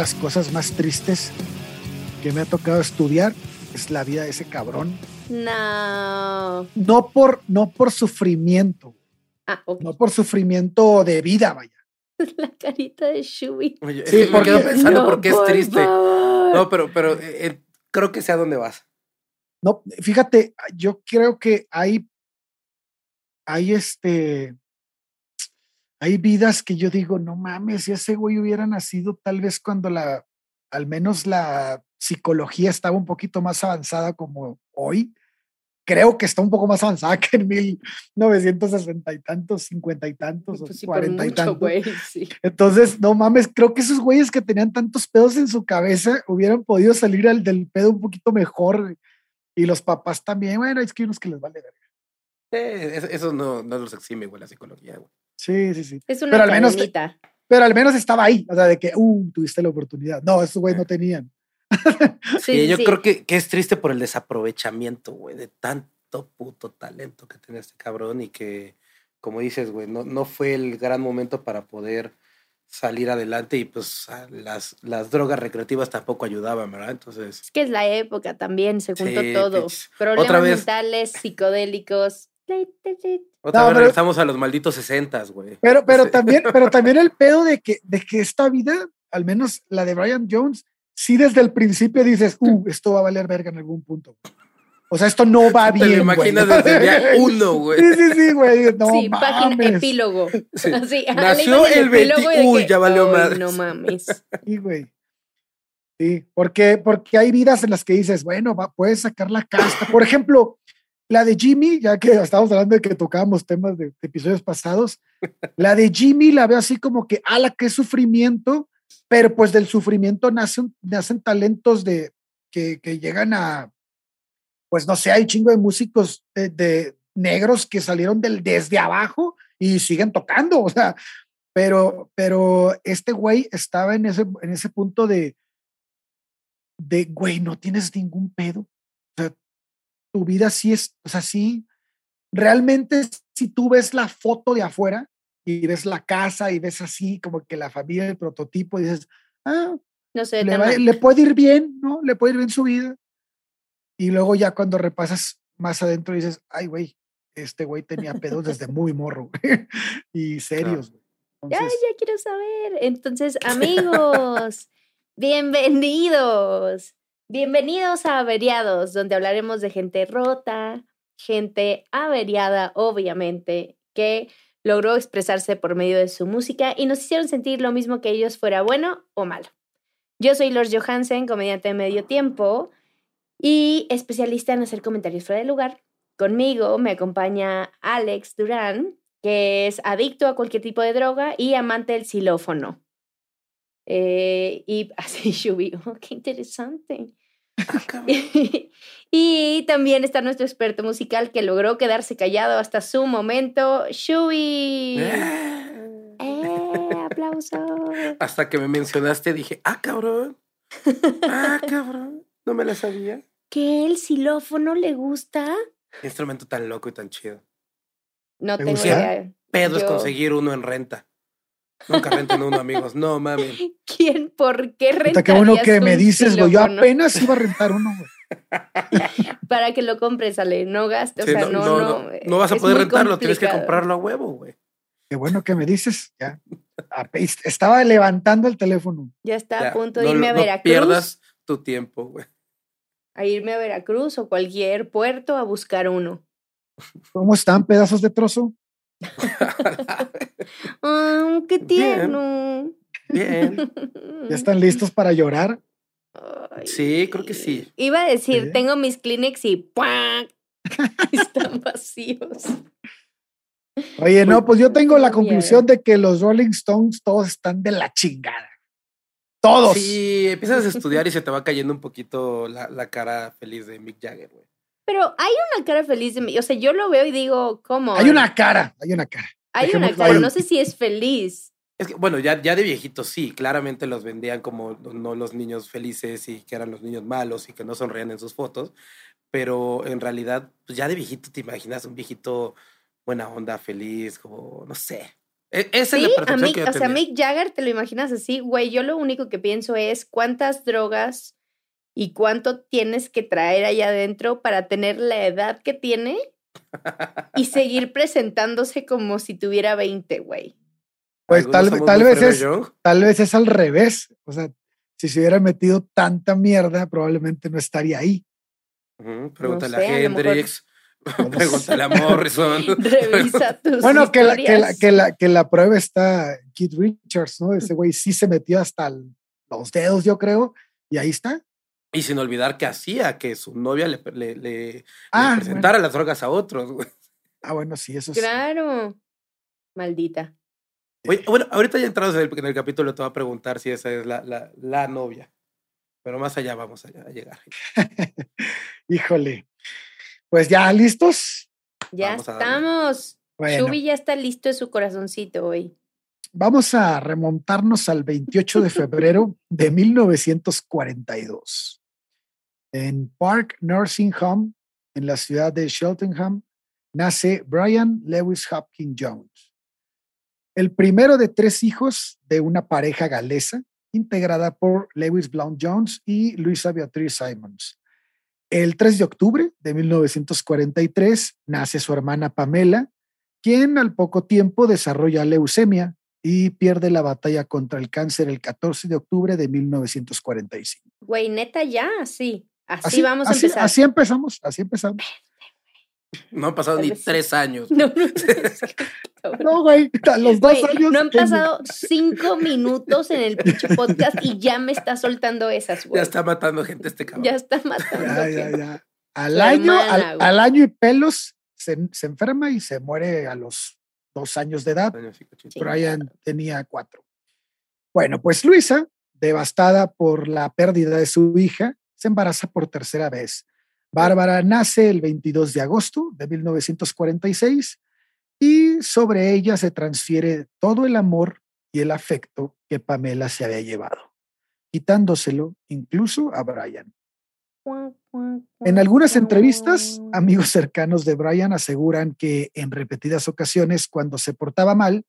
las cosas más tristes que me ha tocado estudiar es la vida de ese cabrón. No. No por, no por sufrimiento, Ah, no por sufrimiento de vida, vaya. La carita de Shubi. Oye, Sí, me porque- quedo pensando No, por qué es triste. favor. No, pero, pero eh, eh, creo que sé a dónde vas. No, fíjate, yo creo que hay, hay este, hay vidas que yo digo, no mames, si ese güey hubiera nacido tal vez cuando la, al menos la psicología estaba un poquito más avanzada como hoy. Creo que está un poco más avanzada que en 1960 y tantos, 50 y tantos, o Pues sí, por 40 y tantos. güey. Sí. Entonces, no mames, creo que esos güeyes que tenían tantos pedos en su cabeza hubieran podido salir al del pedo un poquito mejor. Y los papás también, bueno, es que hay unos que les vale verga. Eh, eso eso no, no los exime, güey, la psicología, güey. Sí, sí, sí. Es una Pero al menos-. Pero al menos estaba ahí, o sea, de que, uh, tuviste la oportunidad. No, esos güeyes no tenían. Sí, Y sí, yo sí. creo que, que es triste por el desaprovechamiento, güey, de tanto puto talento que tenía este cabrón y que, como dices, güey, no, no fue el gran momento para poder salir adelante y pues las, las drogas recreativas tampoco ayudaban, ¿verdad? Entonces, Es que es la época también, se juntó Sí, todo. Problemas Otra vez. mentales, psicodélicos. Otra No, vez pero- regresamos a los malditos sesentas, güey. Pero, pero Sí. también, pero también el pedo de que, de que esta vida, al menos la de Brian Jones, sí desde el principio dices, uh, esto va a valer verga en algún punto. O sea, esto no va Te lo bien. güey. imaginas desde el día uno, güey. Sí, sí, sí, güey. No sí, página mames. epílogo. Sí. Así, Nació el 20 epílogo y de Uy, ya valió "Ay, madres". No mames. Sí, güey. Sí, porque, porque hay vidas en las que dices, bueno, va, puedes sacar la casta. Por ejemplo, la de Jimmy, ya que estábamos hablando de que tocábamos temas de, episodios pasados, la de Jimmy la veo así como que, ala, qué sufrimiento, pero pues del sufrimiento nacen, nacen talentos de, que, que llegan a, pues no sé, hay chingo de músicos de, negros que salieron del desde abajo y siguen tocando, o sea, pero, pero este güey estaba en ese, en ese punto de, de, güey, no tienes ningún pedo. Tu vida sí es, o sea, sí, realmente si tú ves la foto de afuera y ves la casa y ves así como que la familia, el prototipo, y dices, ah, No sé, le, va- le puede ir bien, ¿no? Le puede ir bien su vida. Y luego ya cuando repasas más adentro dices, ay, güey, este güey tenía pedos desde muy morro güey, y serios. güey. Ya, ya quiero saber. Entonces, amigos, bienvenidos. Bienvenidos a Averiados, donde hablaremos de gente rota, gente averiada, obviamente, que logró expresarse por medio de su música y nos hicieron sentir lo mismo que ellos fuera bueno o malo. Yo soy Lord Johansen, comediante de medio tiempo y especialista en hacer comentarios fuera de lugar. Conmigo me acompaña Alex Durán, que es adicto a cualquier tipo de droga y amante del xilófono. Eh, y así, Shubi, oh, qué interesante. Ah, y también está nuestro experto musical que logró quedarse callado hasta su momento, Shubi. Eh. ¡Eh, aplauso! Hasta que me mencionaste dije, ah, cabrón. Ah, cabrón. No me la sabía. ¿Que el xilófono le gusta? Qué instrumento tan loco y tan chido. No ¿Te tengo idea. Pedo es Yo- conseguir uno en renta. Nunca renten uno, amigos. No, mami. ¿Quién? ¿Por qué Puta, qué bueno rentarías que me dices, güey. Yo apenas iba a rentar uno, güey. Para que lo compres, Ale, no gastes. Sí, o sea, no, no, no, no. no, no vas a poder rentarlo, tienes que comprarlo a huevo, güey. Qué bueno que me dices. Ya. Estaba levantando el teléfono. Ya está Ya, a punto no de irme a no Veracruz. pierdas tu tiempo, güey. A irme a Veracruz o cualquier puerto a buscar uno. ¿Cómo están, pedazos de trozo? ¡Ah, qué tierno! Bien. ¿Ya están listos para llorar? Ay. Sí, creo que sí. Iba a decir, Sí. tengo mis Kleenex y ¡puac! Están vacíos. Oye, no, pues yo tengo la conclusión de que los Rolling Stones todos están de la chingada. Todos. Sí, empiezas a estudiar y se te va cayendo un poquito la, la cara feliz de Mick Jagger, güey. Pero hay una cara feliz de mí. O sea, yo lo veo y digo, ¿cómo? Hay una cara, hay una cara. Hay una dejémoslo cara, ahí. no sé si es feliz. Es que, bueno, ya, ya de viejitos sí, claramente los vendían como no los niños felices y que eran los niños malos y que no sonreían en sus fotos, pero en realidad, pues ya de viejito te imaginas un viejito buena onda, feliz, como, no sé. E- esa Sí, es la a Mick, que yo o sea. Mick Jagger, ¿te lo imaginas así? Güey, yo lo único que pienso es cuántas drogas y cuánto tienes que traer allá adentro para tener la edad que tiene y seguir presentándose como si tuviera 20, güey. Pues tal, tal vez es, tal vez es al revés. O sea, si se hubiera metido tanta mierda, probablemente no estaría ahí. Ujú, Pregúntale sé, a Hendrix. Pregúntale a Morrison. Revisa tus Bueno, que la, que, la, que, la, que la prueba está Keith Richards, ¿no? Ese güey sí se metió hasta el- los dedos, yo creo, y ahí está. Y sin olvidar que hacía que su novia le, le, le- le Ah, presentara las drogas a otros. güey. Ah, bueno, sí, eso sí. Claro. Maldita. Oye, bueno, ahorita ya entrados en el, en el capítulo te voy a preguntar si esa es la, la, la novia. Pero más allá vamos a, a llegar. Híjole. Pues ya, ¿listos? Ya Vamos estamos. Bueno, Shubi ya está listo de su corazoncito hoy. vamos a remontarnos al 28 de febrero de 1942. En Park Nursing Home, en la ciudad de Cheltenham, nace Brian Lewis Hopkins Jones, el primero de tres hijos de una pareja galesa integrada por Lewis Blount Jones y Luisa Beatriz Simons. El 3 de octubre de 1943 nace su hermana Pamela, quien al poco tiempo desarrolla leucemia y pierde la batalla contra el cáncer el 14 de octubre de 1945. Güey, neta, ya, sí. Así, vamos a así- empezar. Así empezamos, así empezamos. No han pasado ni tres años. No, no. No, güey, a los dos años. no han pasado cinco minutos en el pinche podcast y ya me está soltando esas, güey. Ya está matando gente este cabrón. Ya está matando. Ya, ya, gente. ya. Al año, al, año y pelos se, se enferma y se muere a los dos años de edad. Brian tenía cuatro. Bueno, pues Luisa, devastada por la pérdida de su hija, se embaraza por tercera vez. Bárbara nace el 22 de agosto de 1946 y sobre ella se transfiere todo el amor y el afecto que Pamela se había llevado, quitándoselo incluso a Brian. En algunas entrevistas, amigos cercanos de Brian aseguran que en repetidas ocasiones, cuando se portaba mal,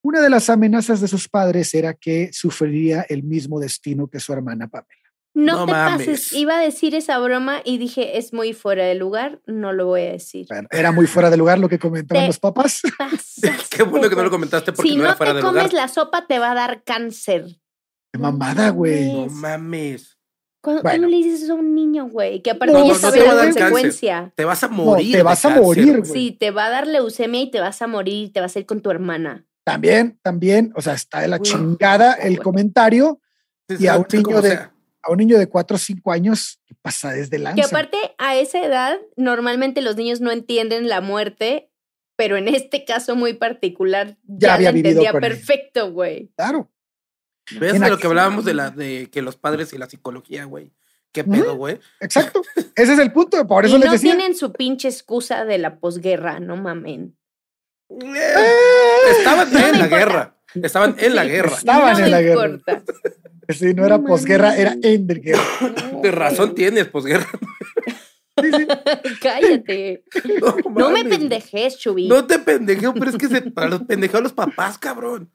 una de las amenazas de sus padres era que sufriría el mismo destino que su hermana Pamela. No, No te mames. pases. Iba a decir esa broma y dije, es muy fuera de lugar, no lo voy a decir. Bueno, era muy fuera de lugar lo que comentaban Te- los papás. Qué bueno que no lo comentaste porque Si no no, era fuera te de comes lugar. la sopa, te va a dar cáncer. Qué mamada, güey. No mames. mames. ¿Cuándo, Bueno. cuándo le dices eso a un niño, güey? Que aparte No, ya no sabe te la a dar consecuencia. Te vas a No, morir. te vas a cáncer, morir, güey. Sí, te va a dar leucemia y te vas a morir y te vas a ir con tu hermana. También, también, o sea, está de la chingada el comentario Sí, y a un niño de- sea. A un niño de 4 o 5 años que pasa desde lanza. Que aparte, a esa edad, normalmente los niños no entienden la muerte, pero en este caso muy particular, Ya ya, había la vivido entendía perfecto, güey. Claro. ¿Ves En de lo que hablábamos de la de que los padres y la psicología, güey? ¿Qué pedo, güey? Exacto. Ese es el punto. Por eso y les no decía. tienen su pinche excusa de la posguerra, no mamen. Eh, Estaban No en la importa. guerra. Estaban en la guerra. Estaban no en me la guerra. importa. Sí, no era posguerra, era mames. endguerra. De razón tienes, posguerra. Sí, sí. Cállate. No, No me pendejes, Chubi. No te pendejeo, pero es que se, para los pendejeos los papás, cabrón.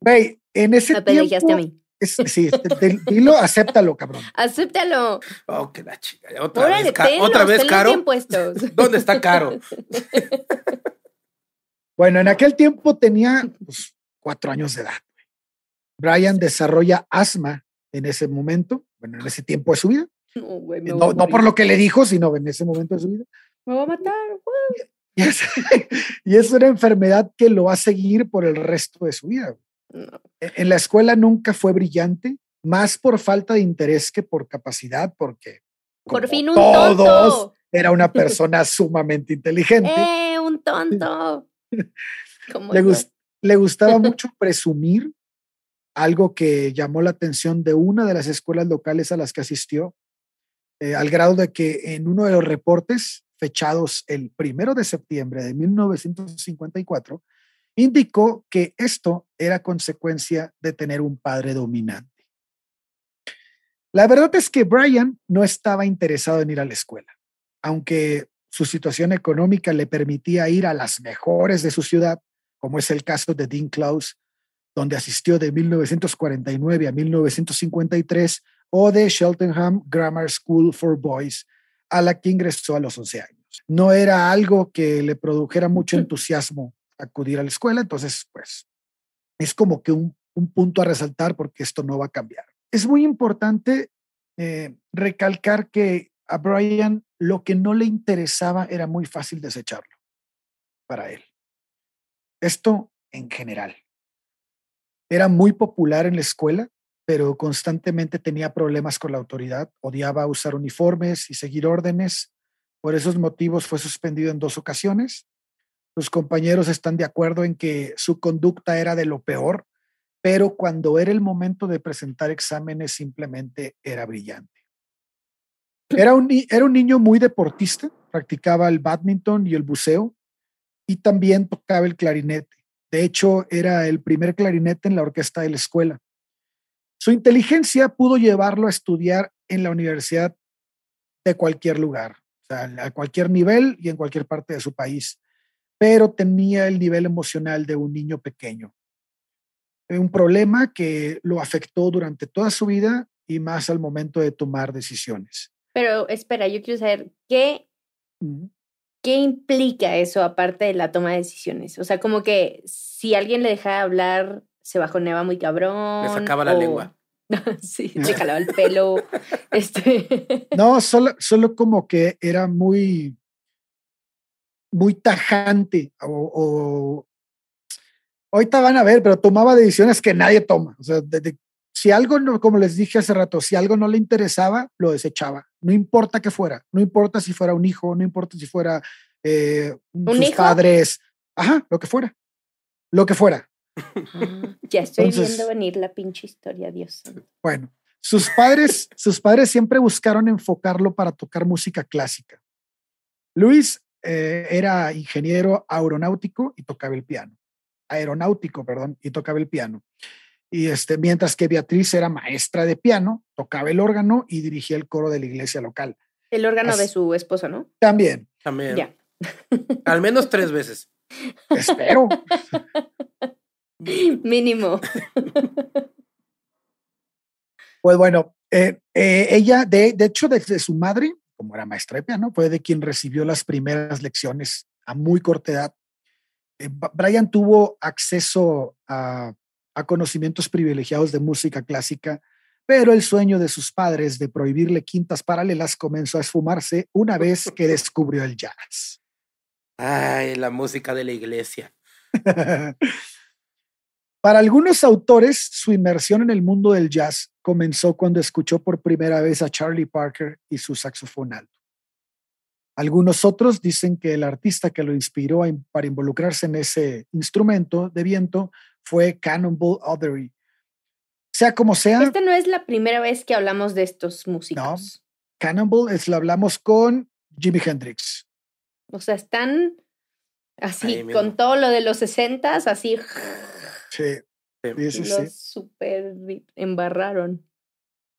Güey, en ese Me pendejeaste a mí. es- sí, te- te- dilo, acéptalo, cabrón. Acéptalo. Oh, que la chica. Otra Órale, vez, otra vez caro. ¿Dónde está caro? Bueno, en aquel tiempo tenía pues, cuatro años de edad. Brian desarrolla asma en ese momento, bueno, en ese tiempo de su vida. No, güey, me voy a No, por lo que le dijo, sino en ese momento de su vida. Me voy a matar, güey. Y es, y es una enfermedad que lo va a seguir por el resto de su vida. No. En la escuela nunca fue brillante, más por falta de interés que por capacidad, porque Por fin un todos, tonto. era una persona sumamente inteligente. ¡Eh, un tonto! Le gustaba mucho presumir algo que llamó la atención de una de las escuelas locales a las que asistió, eh, al grado de que en uno de los reportes fechados el primero de septiembre de 1954, indicó que esto era consecuencia de tener un padre dominante. La verdad es que Brian no estaba interesado en ir a la escuela, aunque su situación económica le permitía ir a las mejores de su ciudad, como es el caso de Dean Klaus, donde asistió de 1949 a 1953, o de Cheltenham Grammar School for Boys, a la que ingresó a los 11 años. No era algo que le produjera mucho entusiasmo acudir a la escuela, entonces, pues, es como que un, punto a resaltar porque esto no va a cambiar. Es muy importante eh, recalcar que a Brian lo que no le interesaba era muy fácil desecharlo para él. Esto en general. Era muy popular en la escuela, pero constantemente tenía problemas con la autoridad, odiaba usar uniformes y seguir órdenes. Por esos motivos fue suspendido en dos ocasiones. Sus compañeros están de acuerdo en que su conducta era de lo peor, pero cuando era el momento de presentar exámenes simplemente era brillante. Era un, era un niño muy deportista, practicaba el badminton y el buceo y también tocaba el clarinete. De hecho, era el primer clarinete en la orquesta de la escuela. Su inteligencia pudo llevarlo a estudiar en la universidad de cualquier lugar, o sea, a cualquier nivel y en cualquier parte de su país, pero tenía el nivel emocional de un niño pequeño. Un problema que lo afectó durante toda su vida y más al momento de tomar decisiones. Pero espera, yo quiero saber qué, qué implica eso aparte de la toma de decisiones. O sea, como que si alguien le dejaba hablar, se bajoneaba muy cabrón. Le sacaba la lengua. sí, le jalaba el pelo. este. No, solo, solo como que era muy, muy tajante o, o, ahorita van a ver, pero tomaba decisiones que nadie toma. O sea, de, si algo, no, como les dije hace rato, si algo no le interesaba, lo desechaba. No importa que fuera, no importa si fuera un hijo, no importa si fuera eh, sus padres, ajá, lo que fuera, lo que fuera. Ya estoy viendo venir la pinche historia, Dios. Bueno, sus padres, sus padres siempre buscaron enfocarlo para tocar música clásica. Luis eh, era ingeniero aeronáutico y tocaba el piano. Aeronáutico, perdón, y tocaba el piano. Y este, mientras que Beatriz era maestra de piano, tocaba el órgano y dirigía el coro de la iglesia local. El órgano de su esposo, ¿no? También. También. Ya. Al menos tres veces. Espero. Mínimo. Pues bueno, eh, eh, ella, de, de hecho, desde su madre, como era maestra de piano, fue de quien recibió las primeras lecciones a muy corta edad. Eh, Brian tuvo acceso a a conocimientos privilegiados de música clásica, pero el sueño de sus padres de prohibirle quintas paralelas comenzó a esfumarse una vez que descubrió el jazz. Ay, la música de la iglesia. Para algunos autores, su inmersión en el mundo del jazz comenzó cuando escuchó por primera vez a Charlie Parker y su saxofón alto. Algunos otros dicen que el artista que lo inspiró para involucrarse en ese instrumento de viento fue Cannonball Adderley. Sea como sea. Esta no es la primera vez que hablamos de estos músicos. No, Cannonball es lo hablamos con Jimi Hendrix. O sea, están así con todo lo de los sesentas, así. Sí. Sí, sí, Los super embarraron.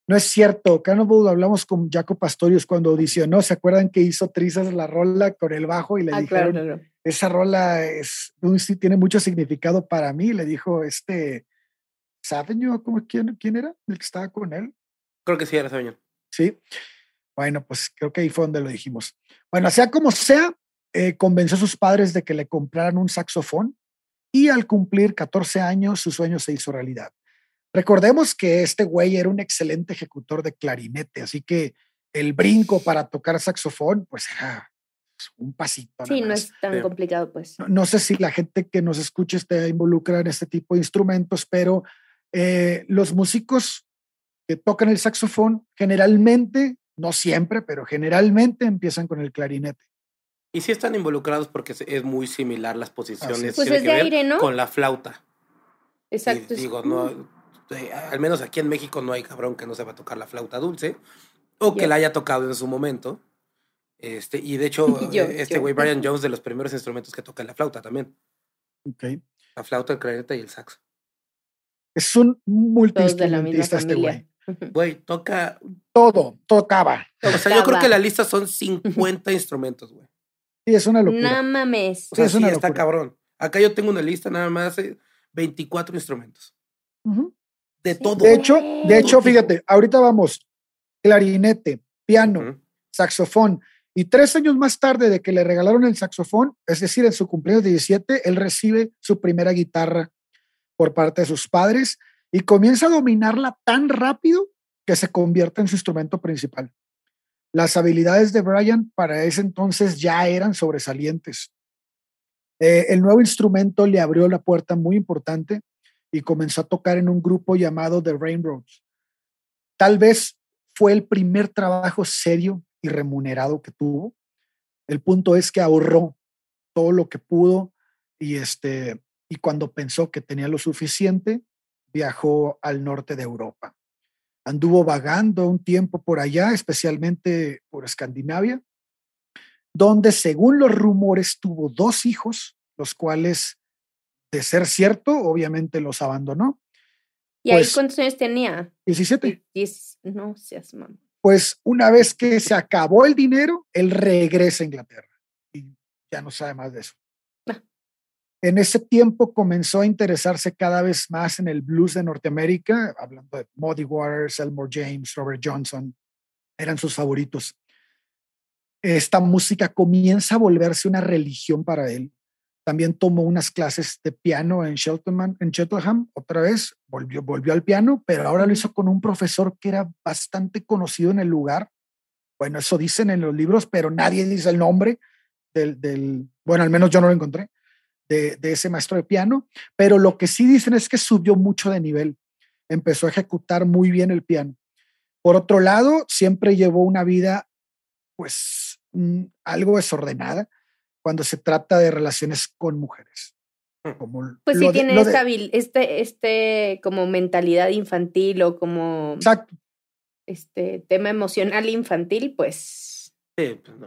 No es cierto. Cannonball hablamos con Jaco Pastorius cuando audicionó. ¿Se acuerdan que hizo trizas la rola con el bajo y le ah, dijeron, esa rola es, tiene mucho significado para mí? Le dijo este Sabeño, quién, quién era el que estaba con él? Creo que sí era Sabeño. Sí. Bueno, pues creo que ahí fue donde lo dijimos. Bueno, sea como sea, eh, convenció a sus padres de que le compraran un saxofón y al cumplir 14 años su sueño se hizo realidad. Recordemos que este güey era un excelente ejecutor de clarinete, así que el brinco para tocar saxofón, pues era un pasito. Sí, no es tan complicado, pues. No, sé si la gente que nos escuche esté involucrada en este tipo de instrumentos, pero eh, los músicos que tocan el saxofón generalmente, no siempre, pero generalmente empiezan con el clarinete. Y sí están involucrados porque es muy similar las posiciones. Pues es de aire, ¿no? Con la flauta. Exacto. digo, no, este, al menos aquí en México no hay cabrón que no sepa tocar la flauta dulce o que la haya tocado en su momento. Este, y de hecho, eh, este güey Brian Jones de los primeros instrumentos que toca la flauta también. La flauta, el clarinete y el saxo. Es un multiinstrumentista este güey. Güey, toca todo, tocaba. O sea, yo creo que la lista son 50 instrumentos, güey. Sí, es una locura. No mames. O sea, sí, está cabrón. Acá yo tengo una lista nada más de 24 instrumentos. De todo. De hecho, de hecho, fíjate, ahorita vamos, clarinete, piano, saxofón, y tres años más tarde de que le regalaron el saxofón, es decir, en su cumpleaños de 17, él recibe su primera guitarra por parte de sus padres y comienza a dominarla tan rápido que se convierte en su instrumento principal. Las habilidades de Brian para ese entonces ya eran sobresalientes. Eh, el nuevo instrumento le abrió la puerta muy importante y comenzó a tocar en un grupo llamado The Rainbows. Tal vez fue el primer trabajo serio y remunerado que tuvo. El punto es que ahorró todo lo que pudo y este y cuando pensó que tenía lo suficiente, viajó al norte de Europa. Anduvo vagando un tiempo por allá, especialmente por Escandinavia, donde según los rumores tuvo dos hijos, los cuales, de ser cierto, obviamente los abandonó. ¿Y ahí pues cuántos años tenía? 17. no seas mamá. Pues una vez que se acabó el dinero, él regresa a Inglaterra y ya no sabe más de eso. Ah. En ese tiempo comenzó a interesarse cada vez más en el blues de Norteamérica, hablando de Muddy Waters, Elmore James, Robert Johnson, eran sus favoritos. Esta música comienza a volverse una religión para él. También tomó unas clases de piano en Cheltenham, en Cheltenham otra vez, volvió, volvió al piano, pero ahora lo hizo con un profesor que era bastante conocido en el lugar. Bueno, eso dicen en los libros, pero nadie dice el nombre del, bueno, al menos yo no lo encontré de, ese maestro de piano, pero lo que sí dicen es que subió mucho de nivel, empezó a ejecutar muy bien el piano. Por otro lado, siempre llevó una vida, pues, mm, algo desordenada cuando se trata de relaciones con mujeres. Mm. Como pues sí tiene esta, este, este como mentalidad infantil o como Exacto. este tema emocional infantil, pues. Sí, pues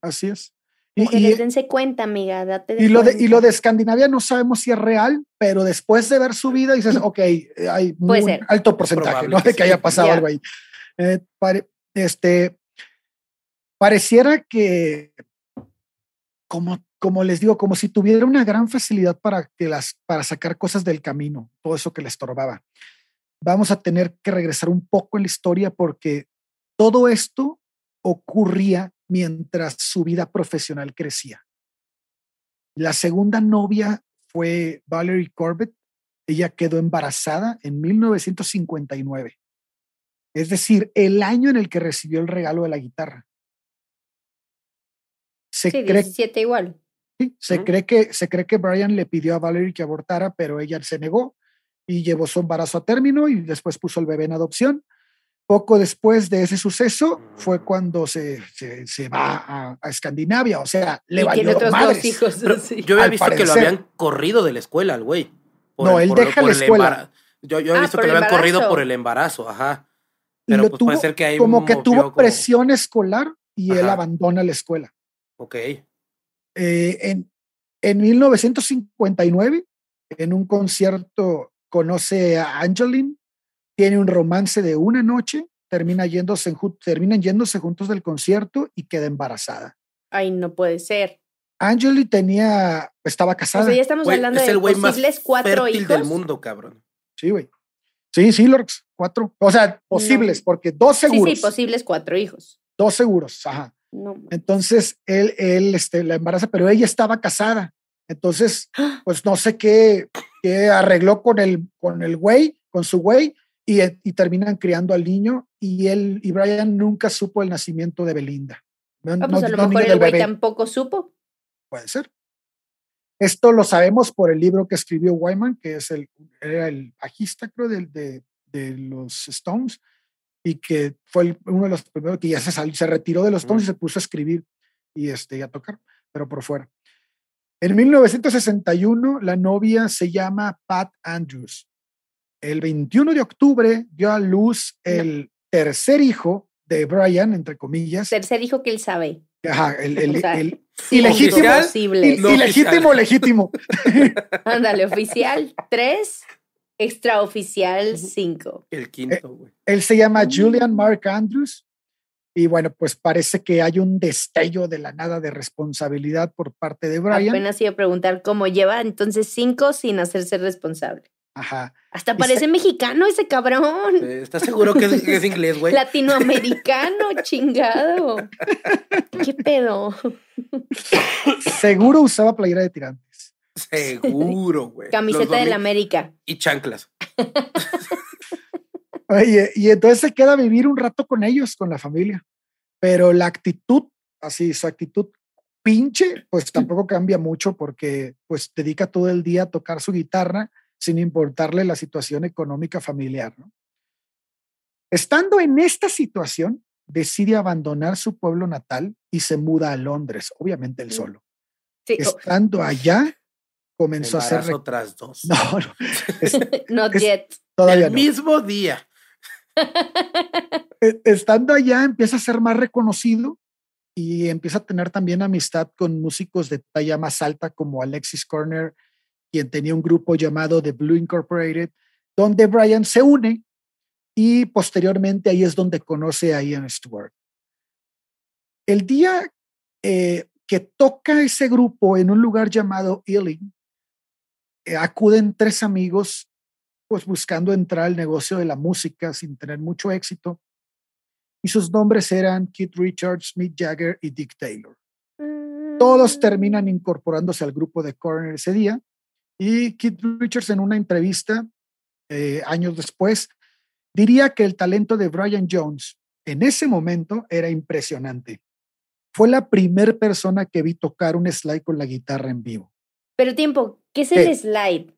Así es. Y, dense cuenta, amiga, date y, lo de, y lo de Escandinavia no sabemos si es real, pero después de ver su vida dices, ok, hay un alto porcentaje, ¿no? De que haya pasado algo ahí. Eh, este, pareciera que, como, les digo, como si tuviera una gran facilidad para, que las, para sacar cosas del camino, todo eso que le estorbaba. Vamos a tener que regresar un poco en la historia porque todo esto ocurría mientras su vida profesional crecía. La segunda novia fue Valerie Corbett. Ella quedó embarazada en 1959, es decir, el año en el que recibió el regalo de la guitarra. Se sí, cree, 17 igual. Sí, se, cree que, se cree que Brian le pidió a Valerie que abortara, pero ella se negó y llevó su embarazo a término y después puso el bebé en adopción. Poco después de ese suceso fue cuando se, se, va a, Escandinavia, o sea, le y valió otros Dos hijos, Yo había visto que lo habían corrido de la escuela al güey. No, él deja la escuela. Yo, yo, he ah, visto que lo habían corrido por el embarazo, ajá. Pero pues puede ser que hay Como que tuvo presión escolar y él abandona la escuela. Ok. Eh, en, en 1959, en un concierto, conoce a Angeline, tiene un romance de una noche, termina yéndose, terminan yéndose juntos del concierto y queda embarazada. Ay, no puede ser. Angeli tenía, estaba casada. O sea, ya estamos hablando de posibles cuatro hijos del mundo, cabrón. Sí, güey. Sí, sí, Lorx, cuatro. O sea, posibles, porque dos seguros. Sí, sí, posibles cuatro hijos. Dos seguros, ajá. Entonces, él, él este, la embaraza, pero ella estaba casada. Entonces, pues no sé qué, qué arregló con el, con el güey, con su güey, eh, y, terminan criando al niño y él y Brian nunca supo el nacimiento de Belinda. No, pues a lo mejor el güey tampoco supo. Puede ser. Esto lo sabemos por el libro que escribió Wyman, que es el, era el bajista, creo, de, de, de los Stones, y que fue uno de los primeros que ya se, salió, se retiró de los Stones y se puso a escribir y, este, y a tocar, pero por fuera. En 1961, la novia se llama Pat Andrews el 21 de octubre dio a luz el tercer hijo de Brian, entre comillas. Tercer hijo que él sabe. Ajá, el, el, ilegítimo. ilegítimo, legítimo. Ándale, oficial tres, extraoficial cinco. El quinto, güey. Él se llama Julian Mark Andrews Y bueno, pues parece que hay un destello de la nada de responsabilidad por parte de Brian. Apenas iba a preguntar cómo lleva entonces cinco sin hacerse responsable. Ajá. Hasta parece mexicano ese cabrón. Eh, ¿Estás seguro que es, que es inglés, güey? Latinoamericano, chingado. ¿Qué pedo? Seguro usaba playera de tirantes. Seguro, güey. Camiseta del América. Y chanclas. Oye, y entonces se queda a vivir un rato con ellos, con la familia. Pero la actitud, así, su actitud pinche, pues tampoco cambia mucho porque pues dedica todo el día a tocar su guitarra sin importarle la situación económica familiar. ¿no? Estando en esta situación, decide abandonar su pueblo natal y se muda a Londres, obviamente él solo. Sí. Estando allá, comenzó a hacer... Embarazo rec- tras dos. No, no, es- Not es- yet. todavía El no. mismo día. Eh, estando allá empieza a ser más reconocido y empieza a tener también amistad con músicos de talla más alta como Alexis Corner, quien tenía un grupo llamado The Blue Incorporated, donde Brian se une y posteriormente ahí es donde conoce a Ian Stewart. El día eh, que toca ese grupo en un lugar llamado Ealing, acuden tres amigos pues buscando entrar al negocio de la música sin tener mucho éxito. Y sus nombres eran Keith Richards, Mick Jagger y Dick Taylor. Todos terminan incorporándose al grupo de Corner ese día. Y Keith Richards en una entrevista eh, años después diría que el talento de Brian Jones en ese momento era impresionante. Fue la primer persona que vi tocar un slide con la guitarra en vivo. Pero tiempo, ¿qué es el slide?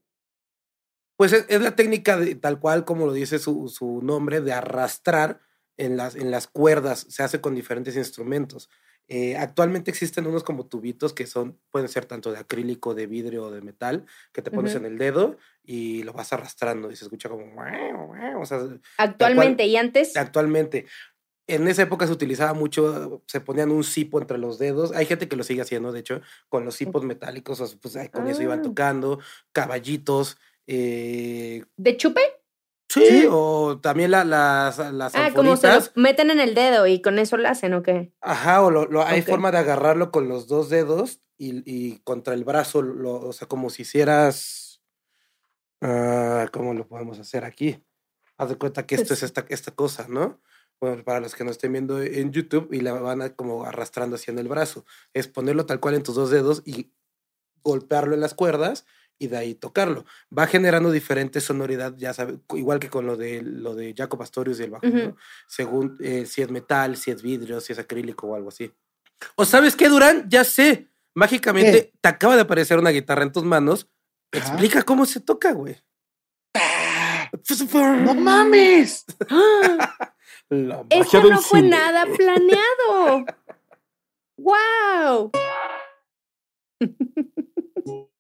Pues es, es la técnica de, tal cual como lo dice su, su nombre, de arrastrar en las, en las cuerdas. Se hace con diferentes instrumentos. Eh, actualmente existen unos como tubitos que son, pueden ser tanto de acrílico, de vidrio o de metal, que te pones en el dedo y lo vas arrastrando y se escucha como... O sea, Actualmente y antes. actualmente. En esa época se utilizaba mucho, se ponían un cipo entre los dedos. Hay gente que lo sigue haciendo, de hecho, con los cipos metálicos, pues con eso iban Ah. tocando, caballitos, eh, ¿De chupe? Sí, Sí. o también la- las, las Ah, como se lo anforitas. meten en el dedo y con eso lo hacen, ¿o qué? Ajá, o lo, lo- hay forma de agarrarlo con los dos dedos y, y contra el brazo, lo, o sea, como si hicieras. ah, ¿Cómo lo podemos hacer aquí? Haz de cuenta que esto es esta, esta cosa, ¿no? Bueno, para los que no estén viendo en YouTube y la van a como arrastrando así en el brazo. Es ponerlo tal cual en tus dos dedos y golpearlo en las cuerdas y de ahí tocarlo. Va generando diferente sonoridad, ya sabes, igual que con lo de lo de Jaco Pastorius y el bajo, ¿no? Ujú. según eh, si es metal, si es vidrio, si es acrílico o algo así. ¿O sabes qué, Durán? Ya sé. Mágicamente te acaba de aparecer una guitarra en tus manos. Ajá. Explica cómo se toca, güey. ¡No mames! La magia Eso del no fue nada planeado. ¡Wow!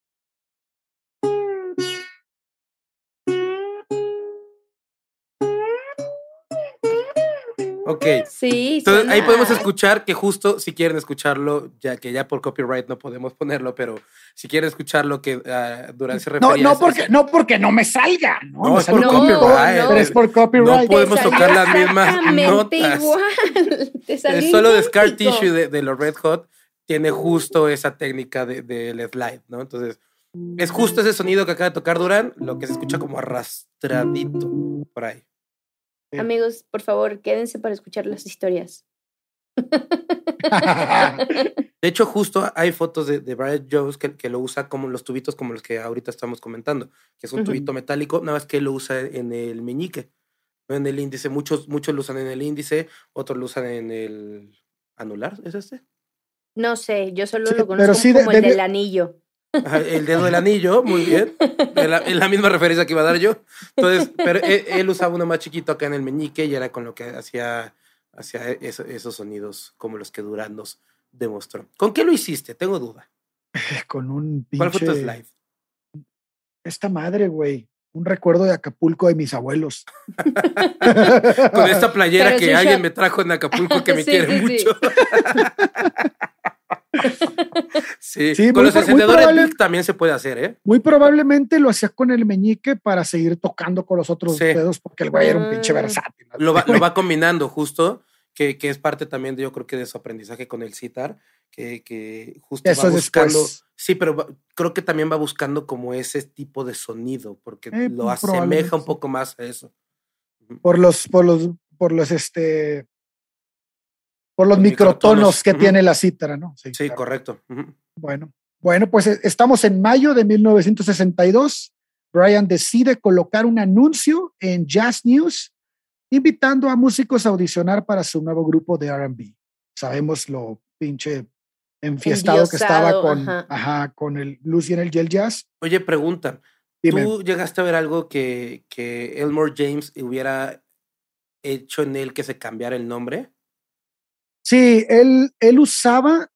Ok. Sí, Entonces ahí suena- podemos escuchar que justo si quieren escucharlo, ya que ya por copyright no podemos ponerlo, pero si quieren escucharlo que ah, Durán se No, refería no a- porque, no porque no me salga. No, No, me es por No, copyright. no. Pero es por copyright. No podemos tocar las mismas notas. igual. Te solo de Scar. Tissue de, de los Red Hot tiene justo esa técnica del de, del slide, ¿no? Entonces, es justo ese sonido que acaba de tocar Durán, lo que se escucha como arrastradito por ahí. Amigos, por favor, quédense para escuchar las historias. De hecho, justo hay fotos de, de Brian Jones que, que lo usa como los tubitos como los que ahorita estamos comentando, que es un tubito metálico, nada más que él lo usa en el meñique, no en el índice. Muchos, muchos lo usan en el índice, otros lo usan en el anular, ¿es este? No sé, yo solo Sí, lo pero conozco sí de- como el del anillo. El dedo del anillo, muy bien. Es la, misma referencia que iba a dar yo. Entonces, pero él, él usaba uno más chiquito acá en el meñique y era con lo que hacía, hacía eso- esos sonidos como los que Durán nos demostró. ¿Con qué lo hiciste? Tengo duda. Con un pinche... ¿Cuál fue tu slide? Esta madre, güey. Un recuerdo de Acapulco de mis abuelos. Con esta playera Pero que alguien me trajo en Acapulco que me Sí, quiere sí, mucho. sí, Sí, con muy los muy encendedores probable- Bic también se puede hacer, ¿eh? Muy probablemente lo hacía con el meñique para seguir tocando con los otros Sí. dedos, porque el güey era un pinche Ah. versátil. Lo va, lo va combinando justo, que, que, es parte también, de, yo creo que de su aprendizaje con el citar, que, que justo Eso va buscando. después. Sí, pero va- creo que también va buscando como ese tipo de sonido, porque Eh, lo pues, asemeja un poco más a eso. Por los, por los, por los, este, por los Los microtonos microtonos, que tiene la cítara, ¿no? Sí, claro. correcto. Bueno, bueno, pues eh, estamos en mayo de 1962. Brian decide colocar un anuncio en Jazz News invitando a músicos a audicionar para su nuevo grupo de R&B. Sabemos lo pinche enfiestado que estaba con, ajá. ajá, con el blues y en el y el jazz. Oye, pregunta. Dime. ¿Tú llegaste a ver algo que, que Elmore James hubiera hecho en él que se cambiara el nombre? Sí, él, él usaba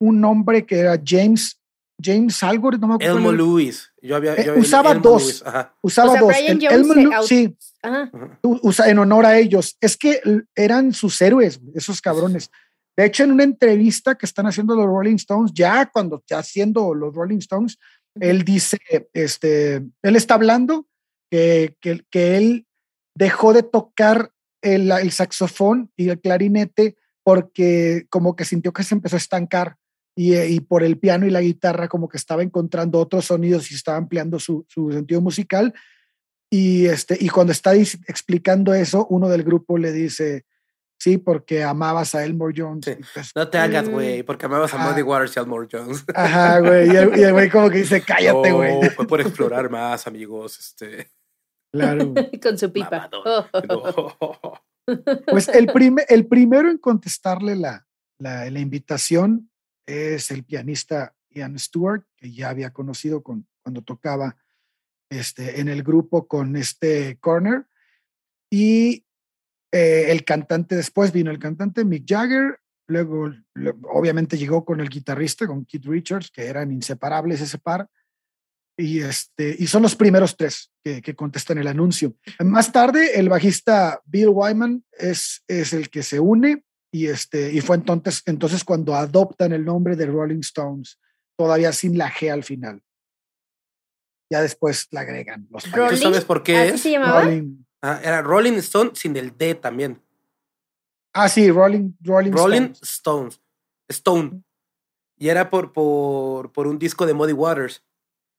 un nombre que era James, James algo, no me acuerdo. Elmo el- Lewis. Yo había, Eh, yo- usaba Elmo dos. Lewis, Ajá. Usaba O sea, dos. Brian El- Jones Elmo Lew- au- sí, Ajá. usa en honor a ellos. Es que eran sus héroes, esos cabrones. De hecho, en una entrevista que están haciendo los Rolling Stones, ya cuando ya haciendo los Rolling Stones, él dice, este, él está hablando que, que, que él dejó de tocar el, el saxofón y el clarinete porque como que sintió que se empezó a estancar y, eh, y por el piano y la guitarra como que estaba encontrando otros sonidos y estaba ampliando su, su sentido musical. Y, este, y cuando está explicando eso, uno del grupo le dice, sí, porque amabas a Elmore Jones. Sí. Pues, No te hagas, Mm. güey, porque amabas a. Muddy Waters y Elmore Jones. Ajá, güey. Y el, güey como que dice, cállate, güey. No, fue por explorar más, amigos. Este. Claro. Con su pipa. No. Pues el, prime- el primero en contestarle la, la, la invitación es el pianista Ian Stewart, que ya había conocido con, cuando tocaba este, en el grupo con este Corner. Y eh, el cantante, después vino el cantante Mick Jagger, luego le- obviamente llegó con el guitarrista, con Keith Richards, que eran inseparables ese par. Y, este, y son los primeros tres que, que contestan el anuncio. Más tarde, el bajista Bill Wyman es, es el que se une y, este, y fue entonces, entonces cuando adoptan el nombre de Rolling Stones, todavía sin la G al final. Ya después la agregan los ¿Tú sabes por qué ¿Así es? se llamaba? Rolling. Ah, era Rolling Stone sin el D también. Ah, sí, Rolling, Rolling, Rolling Stones. Stones. Stone. Y era por, por, por un disco de Muddy Waters.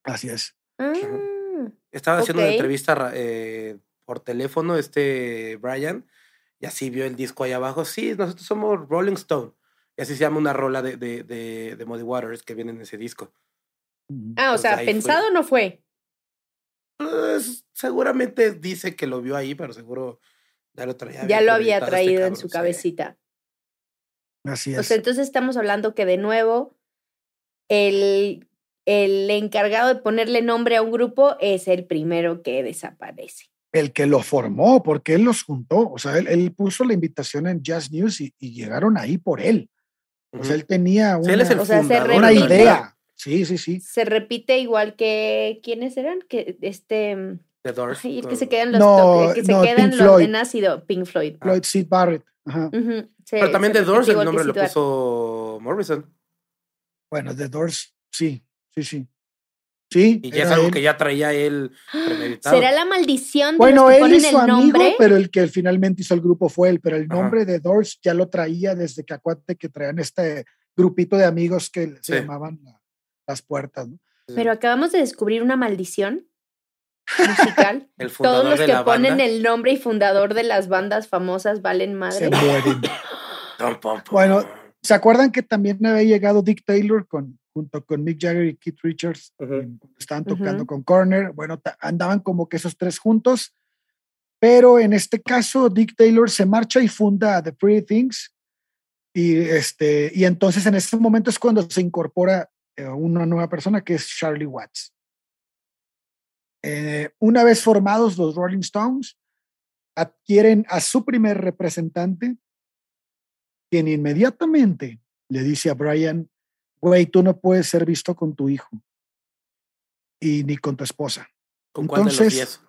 Así es. Ah, Estaba haciendo una entrevista eh, por teléfono, este Brian, y así vio el disco ahí abajo. Sí, nosotros somos Rolling Stone. Y así se llama una rola de, de, de, de Muddy Waters que viene en ese disco. Ah, o sea, fue. pensado no fue. Pues, seguramente dice que lo vio ahí, pero seguro ya lo traía. Ya lo había este traído en su sí. cabecita. Así O es. sea, entonces estamos hablando que de nuevo el, el encargado de ponerle nombre a un grupo es el primero que desaparece. el que lo formó, porque él los juntó. O sea, él, él puso la invitación en Jazz News y, y llegaron ahí por él. O sea, él tenía Sí, una, él es el O sea, se una idea. Sí, sí, sí. Se repite igual que ¿quiénes eran? Que este The Doors. ay, el que no. se quedan los No, que se no, quedan Pink los Floyd. en ácido, Pink Floyd. Floyd Sid Barrett. Ajá. Pero también The Doors el nombre lo puso Morrison. Bueno, The Doors, sí, sí, sí. Sí. Y ya es algo él. que ya traía él premeditado. ¿Será la maldición de Bueno, los que él ponen y su el amigo, nombre? pero el que finalmente hizo el grupo fue él. Pero el Ajá. nombre de Doors ya lo traía desde que acuérdate que traían este grupito de amigos que se Sí. llamaban la- las puertas. ¿no? Pero acabamos de descubrir una maldición musical. el Todos los de que la ponen banda. el nombre y fundador de las bandas famosas valen madre. Se mueren. Bueno, ¿Se acuerdan que también había llegado Dick Taylor con, junto con Mick Jagger y Keith Richards? Cuando Estaban tocando con Corner. Bueno, andaban como que esos tres juntos. Pero en este caso, Dick Taylor se marcha y funda The Pretty Things. Y, este, y entonces en ese momento es cuando se incorpora eh, una nueva persona que es Charlie Watts. Eh, una vez formados los Rolling Stones, adquieren a su primer representante, quien inmediatamente le dice a Brian, güey, tú no puedes ser visto con tu hijo y ni con tu esposa, ¿Con cuál de los entonces, diez?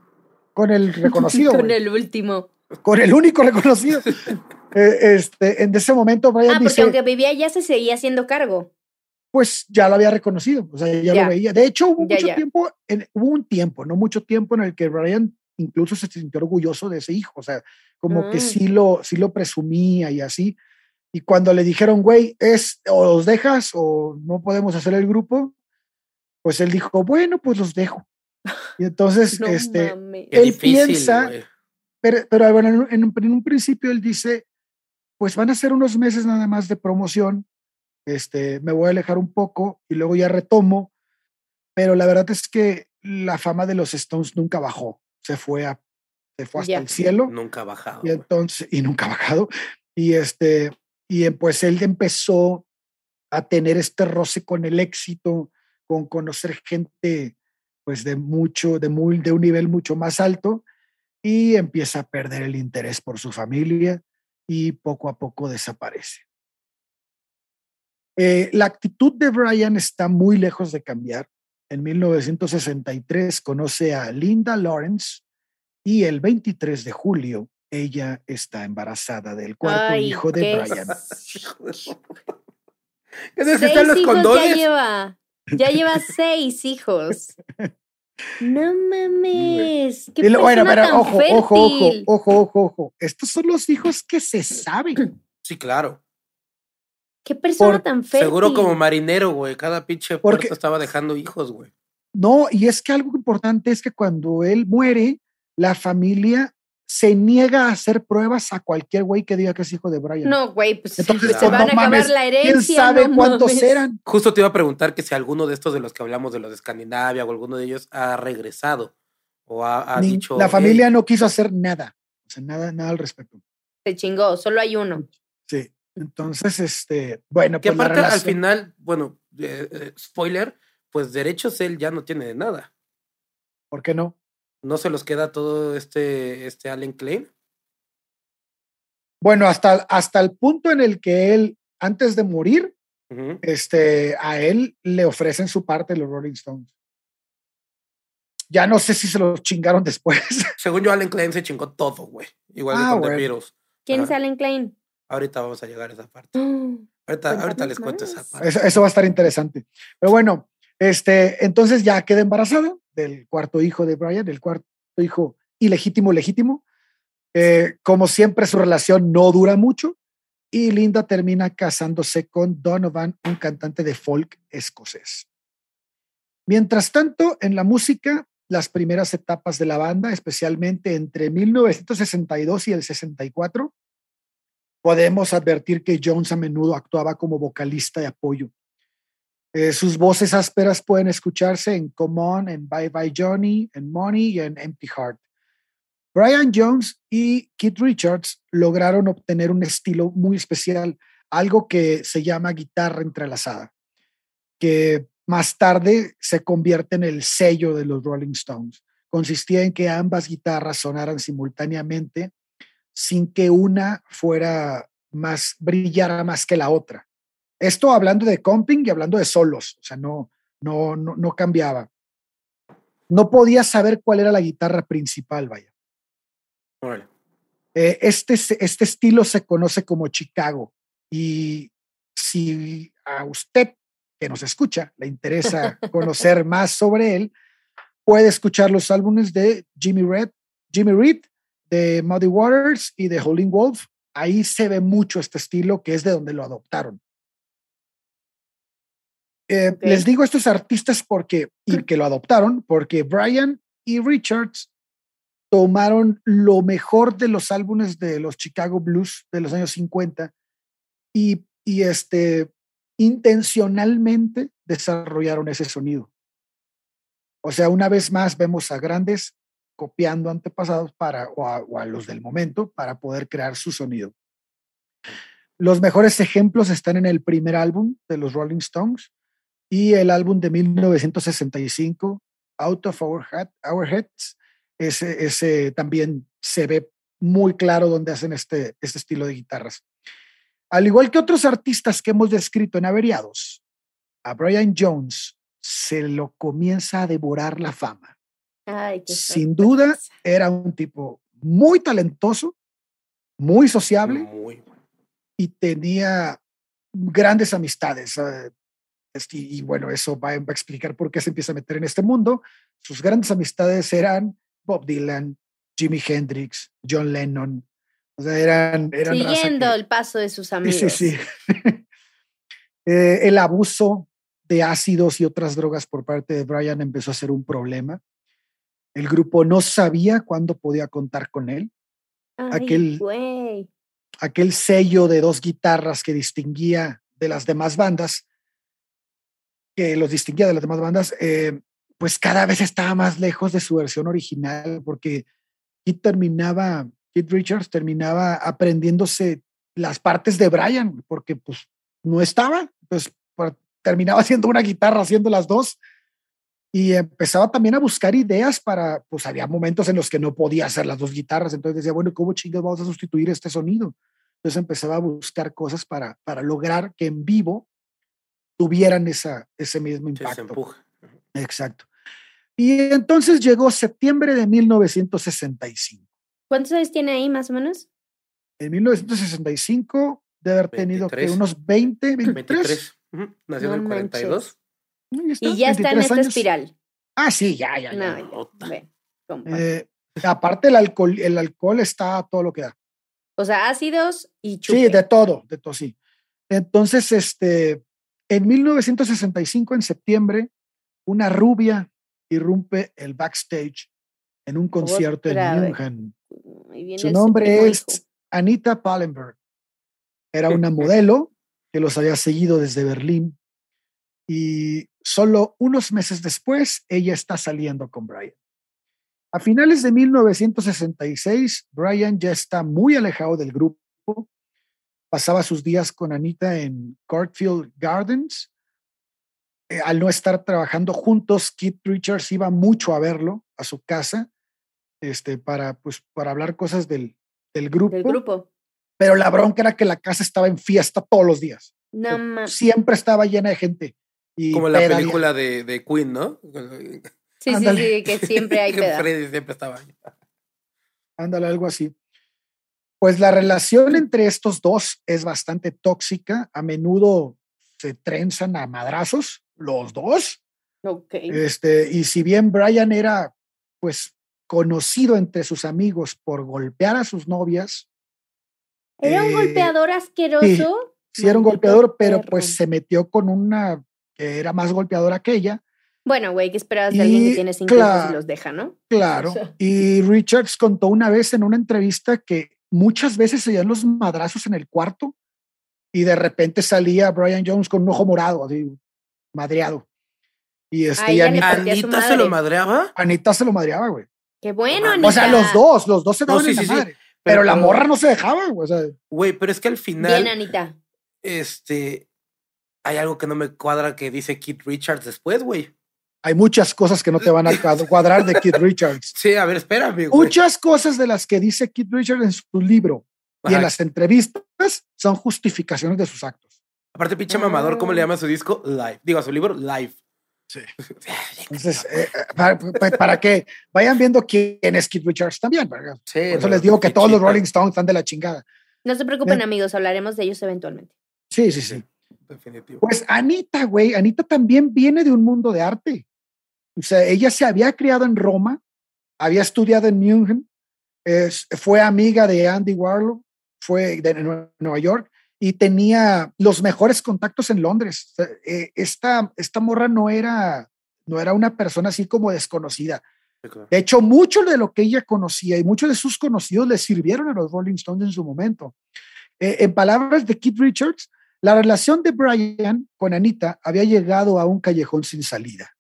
con el reconocido, Con el último. con el único reconocido. Eh, este, en ese momento Brian Ah, porque dice, aunque vivía ya se seguía haciendo cargo. Pues ya lo había reconocido, o sea, ya, lo veía. De hecho, hubo Ya, mucho tiempo, en- hubo un tiempo, no mucho tiempo en el que Brian incluso se sintió orgulloso de ese hijo, o sea, como que Ah. sí lo, sí lo presumía y así. Y cuando le dijeron, güey, es o los dejas o no podemos hacer el grupo, pues él dijo, bueno, pues los dejo. Y entonces, No este, mames. Él difícil, piensa- pero, pero bueno, un- en un principio él dice, pues van a ser unos meses nada más de promoción, este, me voy a alejar un poco y luego ya retomo, pero la verdad es que la fama de los Stones nunca bajó, se fue, a, se fue hasta el cielo Nunca ha bajado. y entonces, y nunca ha bajado, y este, y pues él empezó a tener este roce con el éxito, con conocer gente pues de mucho, de muy, de un nivel mucho más alto, y empieza a perder el interés por su familia y poco a poco desaparece. Eh, la actitud de Brian está muy lejos de cambiar. En 1963 conoce a Linda Lawrence y el 23 de julio ella está embarazada del cuarto Ay, hijo de qué Brian. ¿Es de Seis están los hijos ya condones? lleva. Ya lleva seis hijos. No mames. Qué bueno, pero tan ojo, ojo, ojo, fértil. ojo, ojo, ojo. Estos son los hijos que se saben. Sí, claro. Qué persona Por- tan fértil. Seguro como marinero, güey. Cada pinche Porque- puerto estaba dejando hijos, güey. No, y es que algo importante es que cuando él muere, la familia se niega a hacer pruebas a cualquier güey que diga que es hijo de Brian. No, güey, pues Entonces, se pues, van no a acabar mames, la herencia. ¿Quién sabe no cuántos mames. eran? Justo te iba a preguntar que si alguno de estos de los que hablamos, de los de Escandinavia o alguno de ellos, ha regresado o ha, ha Ni- dicho. la familia "Hey, no quiso hacer nada. O sea, nada, nada al respecto. Se chingó, solo hay uno. Sí. Entonces, este, bueno, Que pues la aparte, al final, bueno, eh, eh, spoiler, pues derechos él ya no tiene de nada. ¿por qué no? No se los queda todo este, este Allen Klein. Bueno, hasta, hasta el punto en el que él, antes de morir, este, a él le ofrecen su parte los Rolling Stones. Ya no sé si se los chingaron después. Según yo, Allen Klein se chingó todo, güey. Igual que Ah, con The bueno. Beatles. ¿Quién Ajá. es Allen Klein? Ahorita vamos a llegar a esa parte. Mm, Ahorita, les cuento esa parte. Eso, eso va a estar interesante. Pero bueno, este, entonces ya queda embarazada del cuarto hijo de Brian, el cuarto hijo ilegítimo, legítimo. Eh, como siempre, su relación no dura mucho y Linda termina casándose con Donovan, un cantante de folk escocés. Mientras tanto, en la música, las primeras etapas de la banda, especialmente entre 1962 y el 64, podemos advertir que Jones a menudo actuaba como vocalista de apoyo. Eh, sus voces ásperas pueden escucharse en Come On, en Bye Bye Johnny, en Money y en Empty Heart. Brian Jones y Keith Richards lograron obtener un estilo muy especial, algo que se llama guitarra entrelazada, que más tarde se convierte en el sello de los Rolling Stones. Consistía en que ambas guitarras sonaran simultáneamente sin que una fuera más, brillara más que la otra. Esto hablando de comping y hablando de solos, o sea, no, no, no, no cambiaba. No podía saber cuál era la guitarra principal, vaya. Eh, este, este estilo se conoce como Chicago y si a usted que nos escucha le interesa conocer más sobre él, puede escuchar los álbumes de Jimmy Reed, Jimmy Reed, de Muddy Waters y de Howling Wolf. Ahí se ve mucho este estilo que es de donde lo adoptaron. Eh. Les digo estos artistas porque y que lo adoptaron porque Brian y Richards tomaron lo mejor de los álbumes de los Chicago Blues de los años 50 y, y este, intencionalmente desarrollaron ese sonido. O sea, una vez más vemos a grandes copiando antepasados para, o, a, los del momento para poder crear su sonido. Los mejores ejemplos están en el primer álbum de los Rolling Stones y el álbum de 1965, Out of Our, Head- Our Heads, ese, ese también se ve muy claro donde hacen este, este estilo de guitarras. Al igual que otros artistas que hemos descrito en Averiados, a Brian Jones se lo comienza a devorar la fama. Ay, qué Sin duda, sorpresa. era un tipo muy talentoso, muy sociable Muy y tenía grandes amistades. este, y bueno, eso va, va a explicar por qué se empieza a meter en este mundo. Sus grandes amistades eran Bob Dylan, Jimi Hendrix, John Lennon. O sea, eran... eran Siguiendo el paso de sus amigos. Sí, sí, sí. Eh, el abuso de ácidos y otras drogas por parte de Brian empezó a ser un problema. El grupo no sabía cuándo podía contar con él. aquel, aquel sello de dos guitarras que distinguía de las demás bandas, que los distinguía de las demás bandas, eh, pues cada vez estaba más lejos de su versión original, porque Kit terminaba, Kit Richards terminaba aprendiéndose las partes de Brian, porque pues no estaba, pues terminaba haciendo una guitarra, haciendo las dos, y empezaba también a buscar ideas para, pues había momentos en los que no podía hacer las dos guitarras, entonces decía, bueno, ¿cómo chingados vamos a sustituir este sonido? Entonces empezaba a buscar cosas para, para lograr que en vivo tuvieran esa, ese mismo impacto. Exacto. Y entonces llegó septiembre de 1965. ¿Cuántos años tiene ahí más o menos? En 1965 debe haber tenido que unos 20, 23. Nació en el 42. Y ya está en esta espiral. Ah, sí, ya, ya. ya. Eh, aparte, el alcohol, el alcohol está todo lo que da. O sea, ácidos y chupe. Sí, de todo, de todo, sí. Entonces, este, en 1965, en septiembre, una rubia irrumpe el backstage en un concierto en München. Su nombre es Anita Pallenberg. Era una modelo que los había seguido desde Berlín y solo unos meses después ella está saliendo con Brian. A finales de 1966, Brian ya está muy alejado del grupo. Pasaba sus días con Anita en Cartfield Gardens. Eh, al no estar trabajando juntos, Keith Richards iba mucho a verlo a su casa este, para, pues, para hablar cosas del, del grupo. Del grupo. Pero la bronca era que la casa estaba en fiesta todos los días. Siempre estaba llena de gente. Y Como la película de, de, Queen, ¿no? Sí, sí, sí, que siempre hay peda. Freddy siempre estaba ahí. Ándale, algo así. Pues la relación entre estos dos es bastante tóxica. A menudo se trenzan a madrazos, los dos. Ok. Este, y si bien Brian era, pues, conocido entre sus amigos por golpear a sus novias, ¿Era un eh, golpeador asqueroso? Sí, era un golpeador, pero pues se metió con una que era más golpeadora que ella. Bueno, güey, ¿qué esperabas de alguien que tiene cinco hijos y los deja, no? Claro. Y Richards contó una vez en una entrevista que muchas veces se los madrazos en el cuarto y de repente salía Brian Jones con un ojo morado, así, madreado. Y este, Anita, se lo madreaba. Anita se lo madreaba, güey. Qué bueno, Anita. O sea, los dos, los dos se daban en la madre. Pero, la morra no se dejaba, güey. O sea, güey, pero es que al final. Bien, Anita. Este. Hay algo que no me cuadra que dice Keith Richards después, güey. Hay muchas cosas que no te van a cuadrar de Keith Richards. Sí, a ver, espérame, güey. Muchas cosas de las que dice Keith Richards en su libro y en las entrevistas son justificaciones de sus actos. Aparte, pinche mamador, ¿cómo le llama a su disco? Live. Digo, a su libro, Live. Sí. Entonces, eh, eh, para, que vayan viendo quién es Keith Richards también. Sí, Por eso les digo que todos los Rolling Stones están de la chingada. No se preocupen, amigos, hablaremos de ellos eventualmente. Sí, sí, sí. Definitivo. Pues Anita, güey, Anita también viene de un mundo de arte. O sea, ella se había criado en Roma, había estudiado en München, fue amiga de Andy Warlow, fue de Nueva York y tenía los mejores contactos en Londres. Eh, esta, esta morra no era, no era una persona así como desconocida. De hecho, mucho de lo que ella conocía y muchos de sus conocidos le sirvieron a los Rolling Stones en su momento. Eh, en palabras de Keith Richards, la relación de Brian con Anita había llegado a un callejón sin salida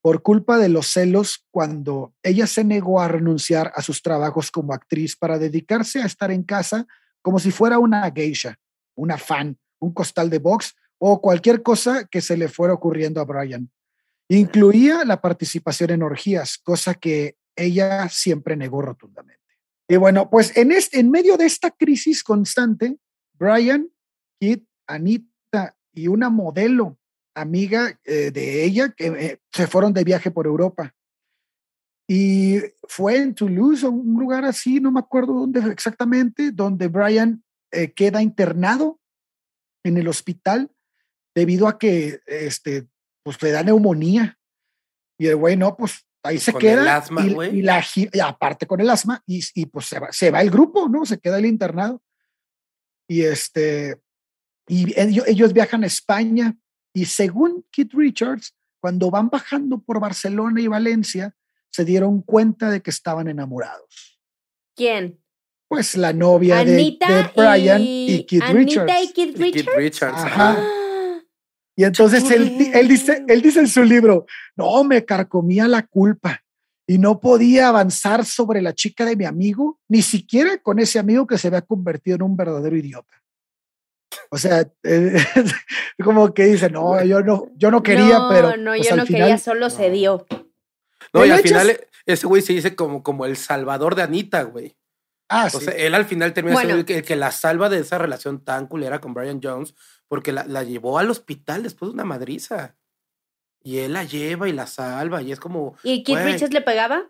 por culpa de los celos cuando ella se negó a renunciar a sus trabajos como actriz para dedicarse a estar en casa como si fuera una geisha una fan, un costal de box o cualquier cosa que se le fuera ocurriendo a Brian. Incluía la participación en orgías, cosa que ella siempre negó rotundamente. Y bueno, pues en, este, en medio de esta crisis constante, Brian, Kit, Anita y una modelo amiga eh, de ella que eh, se fueron de viaje por Europa. Y fue en Toulouse, un lugar así, no me acuerdo dónde exactamente, donde Brian eh, queda internado en el hospital debido a que este, pues, le da neumonía. Y el güey, no, pues ahí se Con queda. el asma, y, y la, y aparte con el asma, y, y pues se va, se va el grupo, ¿no? Se queda el internado. Y este, y ellos, ellos viajan a España, y según Keith Richards, cuando van bajando por Barcelona y Valencia, se dieron cuenta de que estaban enamorados. ¿Quién? Pues la novia de, Anita de Brian y, y, Keith Anita Richards. y Keith Y Keith Richards. Richards. Ajá. Ah, Y entonces él, dice, él dice en su libro, no, me carcomía la culpa y no podía avanzar sobre la chica de mi amigo, ni siquiera con ese amigo que se había convertido en un verdadero idiota. O sea, eh, como que dice, no, yo no, yo no quería, no, pero No, pues, yo al no final, quería, solo se no. dio. No, y al hecho final e- ese güey se dice como, como el salvador de Anita, güey. Ah, O sí. sea, él al final termina siendo Bueno. el que, el que la salva de esa relación tan culera con Brian Jones, porque la, la llevó al hospital después de una madriza. Y él la lleva y la salva, y es como, ¿Y Keith. Richards le pegaba?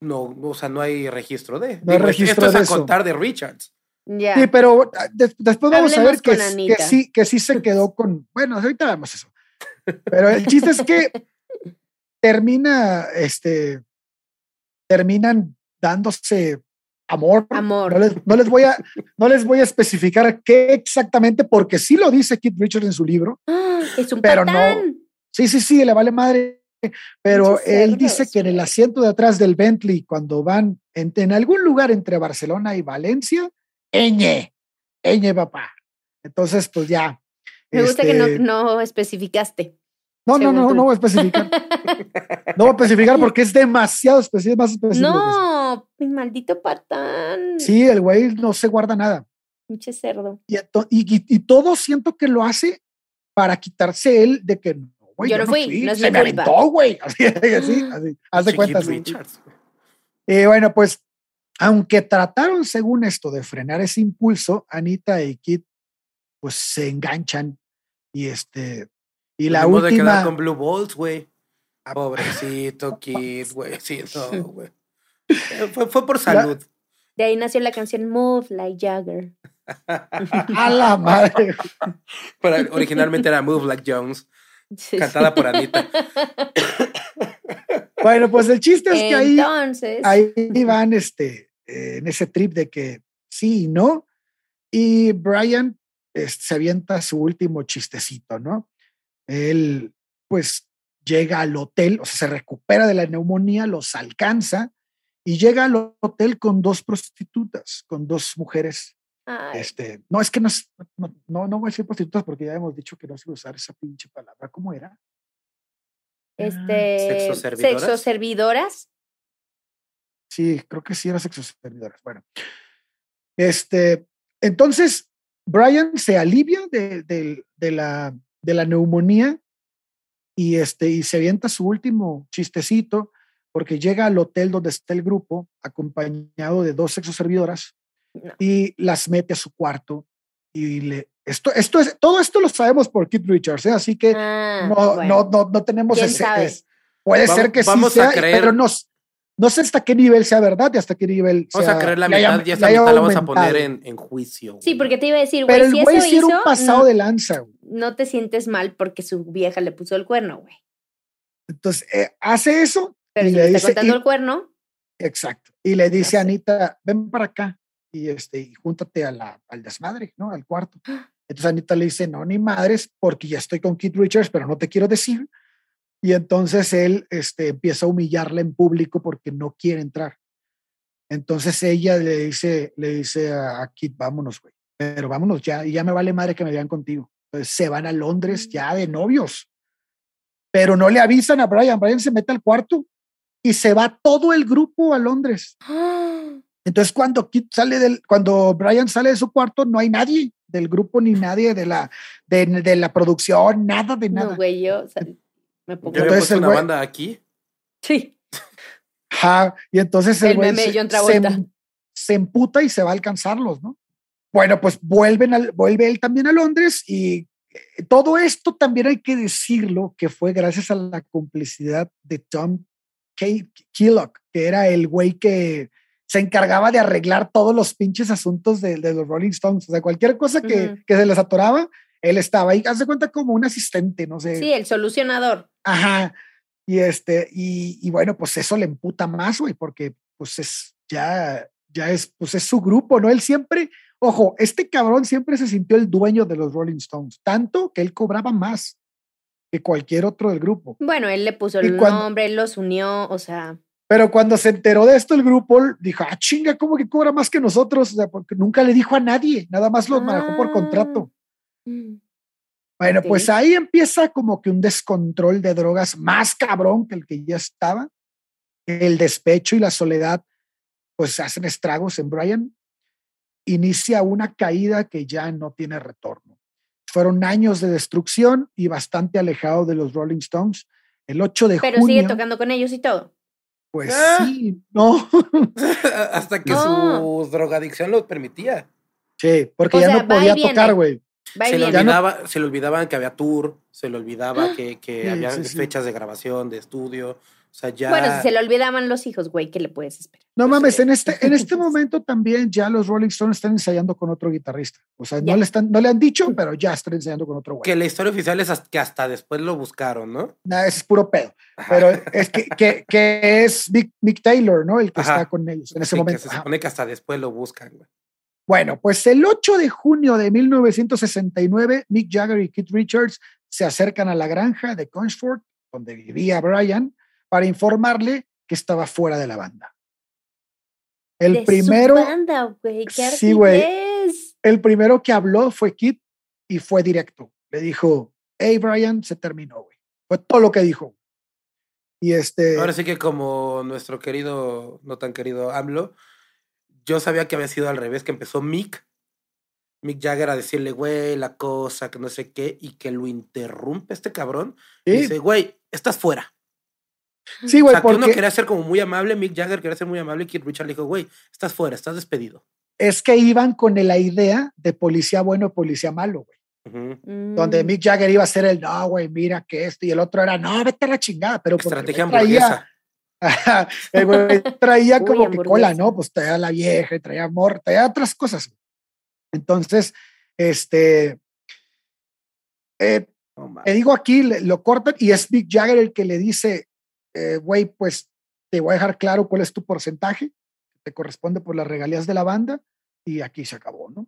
no, o sea, no hay registro de. No hay registro esto es a eso. contar de Richards. Ya. Sí, pero ah, des- después vamos a ver Hablemos que, que sí, que sí se quedó con. Bueno, ahorita vemos eso. Pero el chiste es que termina, este, terminan dándose amor. Amor. No les, no les voy a, no les voy a especificar qué exactamente, porque sí lo dice Keith Richards en su libro. Ah, es un pero no- patán. Sí, sí, sí, le vale madre. Pero él dice que en el asiento de atrás del Bentley, cuando van en, en algún lugar entre Barcelona y Valencia, ñ, ñ, papá. Entonces, pues ya. Me gusta que no, este, no especificaste. No, no, no, tú. no voy a especificar. No voy a especificar porque es demasiado específico, más específico. no, mi maldito patán. Sí, el güey no se guarda nada. Pinche cerdo. Y, ento- y, y- y todo siento que lo hace para quitarse él de que no, güey. Yo no fui, no es se mi me culpa. aventó, güey. Así, así, así. Haz de cuenta. sí. Richards. güey. Y bueno, pues, aunque trataron, según esto, de frenar ese impulso, Anita y Kit, pues se enganchan y este, y la Ni modo de quedar última, con Blue Balls, güey. Pobrecito Kid, güey. Sí, no, güey. Eh, Fue, fue por salud. De ahí nació la canción Move Like Jagger. a la madre. Pero originalmente era Move Like Jones, Sí, cantada sí. por Anita. Bueno, pues el chiste es que ahí, Entonces, ahí van este, eh, en ese trip de que sí y no. Y Brian este, se avienta su último chistecito, ¿no? Él, pues, llega al hotel, o sea, se recupera de la neumonía, los alcanza y llega al hotel con dos prostitutas, con dos mujeres. ay, Este, no, es que no, es- no, no, no voy a decir prostitutas porque ya hemos dicho que no se usar esa pinche palabra. ¿Cómo era? Este, ¿Sexoservidoras? sexoservidoras. Sí, creo que sí era sexo servidoras. Bueno, este, entonces Brian se alivia de, de- de la, de la neumonía y, este, y se avienta su último chistecito porque llega al hotel donde está el grupo acompañado de dos sexoservidoras No. y las mete a su cuarto y le esto esto es todo esto lo sabemos por Keith Richards ¿eh? así que Ah, no, bueno. no, no, no tenemos ¿Quién ese. es- puede Vamos- ser que sí vamos a sea, creer- pero no, no sé hasta qué nivel sea verdad y hasta qué nivel Vamos sea- a creer la haya- mitad y esa mitad la vamos a poner en, en juicio. Sí, porque te iba a decir, Pero güey, el si güey eso era un hizo, pasado no, de lanza. güey. no te sientes mal porque su vieja le puso el cuerno, güey. Entonces, eh, hace eso. Pero y si le le está dice, contando y- el cuerno, exacto. Y le dice a. Anita, ven para acá y, este, y júntate a la, al desmadre, ¿no? Al cuarto. Entonces Anita le dice, no, ni madres, porque ya estoy con Keith Richards, pero no te quiero decir. Y entonces él este, empieza a humillarla en público porque no quiere entrar. Entonces ella le dice, le dice a, Keith, vámonos, güey, pero vámonos ya, y ya me vale madre que me vean contigo. Entonces se van a Londres ya de novios, pero no le avisan a Brian. Brian se mete al cuarto y se va todo el grupo a Londres. Entonces, cuando Kit sale del, cuando Brian sale de su cuarto, no hay nadie del grupo ni nadie de la, de, de la producción, nada de nada. no, güey, yo o sea, me pongo. Yo Entonces una güey- banda aquí. Sí, Ajá, y entonces el, El güey meme se, se- se emputa y se va a alcanzarlos, ¿no? Bueno, pues vuelven al, vuelve él también a Londres y eh, todo esto también hay que decirlo que fue gracias a la complicidad de Tom K- Killock, que era el güey que se encargaba de arreglar todos los pinches asuntos de, de los Rolling Stones. O sea, cualquier cosa que, que se les atoraba, él estaba ahí. Haz de cuenta como un asistente, no sé. sí, el solucionador. Ajá. Y este, y, y bueno, pues eso le emputa más, güey, porque pues es ya, ya es, pues es su grupo, ¿no? Él siempre, ojo, este cabrón siempre se sintió el dueño de los Rolling Stones, tanto que él cobraba más que cualquier otro del grupo. Bueno, él le puso el nombre, él los unió, o sea. Pero cuando se enteró de esto, el grupo dijo, ah, chinga, ¿cómo que cobra más que nosotros? O sea, porque nunca le dijo a nadie, nada más lo manejó por contrato. Ah, mm. Bueno, pues ahí empieza como que un descontrol de drogas más cabrón que el que ya estaba. El despecho y la soledad pues hacen estragos en Brian. Inicia una caída que ya no tiene retorno. Fueron años de destrucción y bastante alejado de los Rolling Stones. El 8 de Pero sigue tocando con ellos y todo. Pues ah. sí, no. Hasta que su drogadicción lo permitía. Sí, porque ya no podía tocar, güey. Se le, olvidaba, se le olvidaban que había tour, se le olvidaba ah. que, que había fechas de grabación, de estudio. O sea, ya... Bueno, si se le olvidaban los hijos, güey, ¿qué le puedes esperar? No mames, en este, en este momento también ya los Rolling Stones están ensayando con otro guitarrista. O sea, no le, están, no le han dicho, pero ya están ensayando con otro güey. Que la historia oficial es que hasta después lo buscaron, ¿no? Nah, es puro pedo. Pero es que, que, que es Mick, Taylor, ¿no? El que está con ellos en ese momento. se supone que hasta después lo buscan, güey. Bueno, pues el 8 de junio de 1969, Mick Jagger y Keith Richards se acercan a la granja de Conchford, donde vivía Brian, para informarle que estaba fuera de la banda. El primero. banda, güey. sí, güey. El primero que habló fue Keith y fue directo. Le dijo, hey, Brian, se terminó, güey. Fue todo lo que dijo. Y este. Ahora sí que, como nuestro querido, no tan querido AMLO, yo sabía que había sido al revés, que empezó Mick, Mick Jagger a decirle, güey, la cosa, que no sé qué, y que lo interrumpe este cabrón. Y dice, güey, estás fuera. Sí, güey. O sea, porque... que uno quería ser como muy amable, Mick Jagger quería ser muy amable, y Keith Richard le dijo, güey, estás fuera, estás despedido. Es que iban con la idea de policía bueno, policía malo, güey. Donde mm. Mick Jagger iba a ser el, no, güey, mira que esto, y el otro era, no, vete a la chingada, pero Estrategia el güey traía como que cola, ¿no? Pues traía la vieja, traía amor, traía otras cosas. Entonces, este, eh, te digo aquí, lo cortan y es Mick Jagger el que le dice, eh, güey, pues te voy a dejar claro cuál es tu porcentaje, te corresponde por las regalías de la banda y aquí se acabó, ¿no?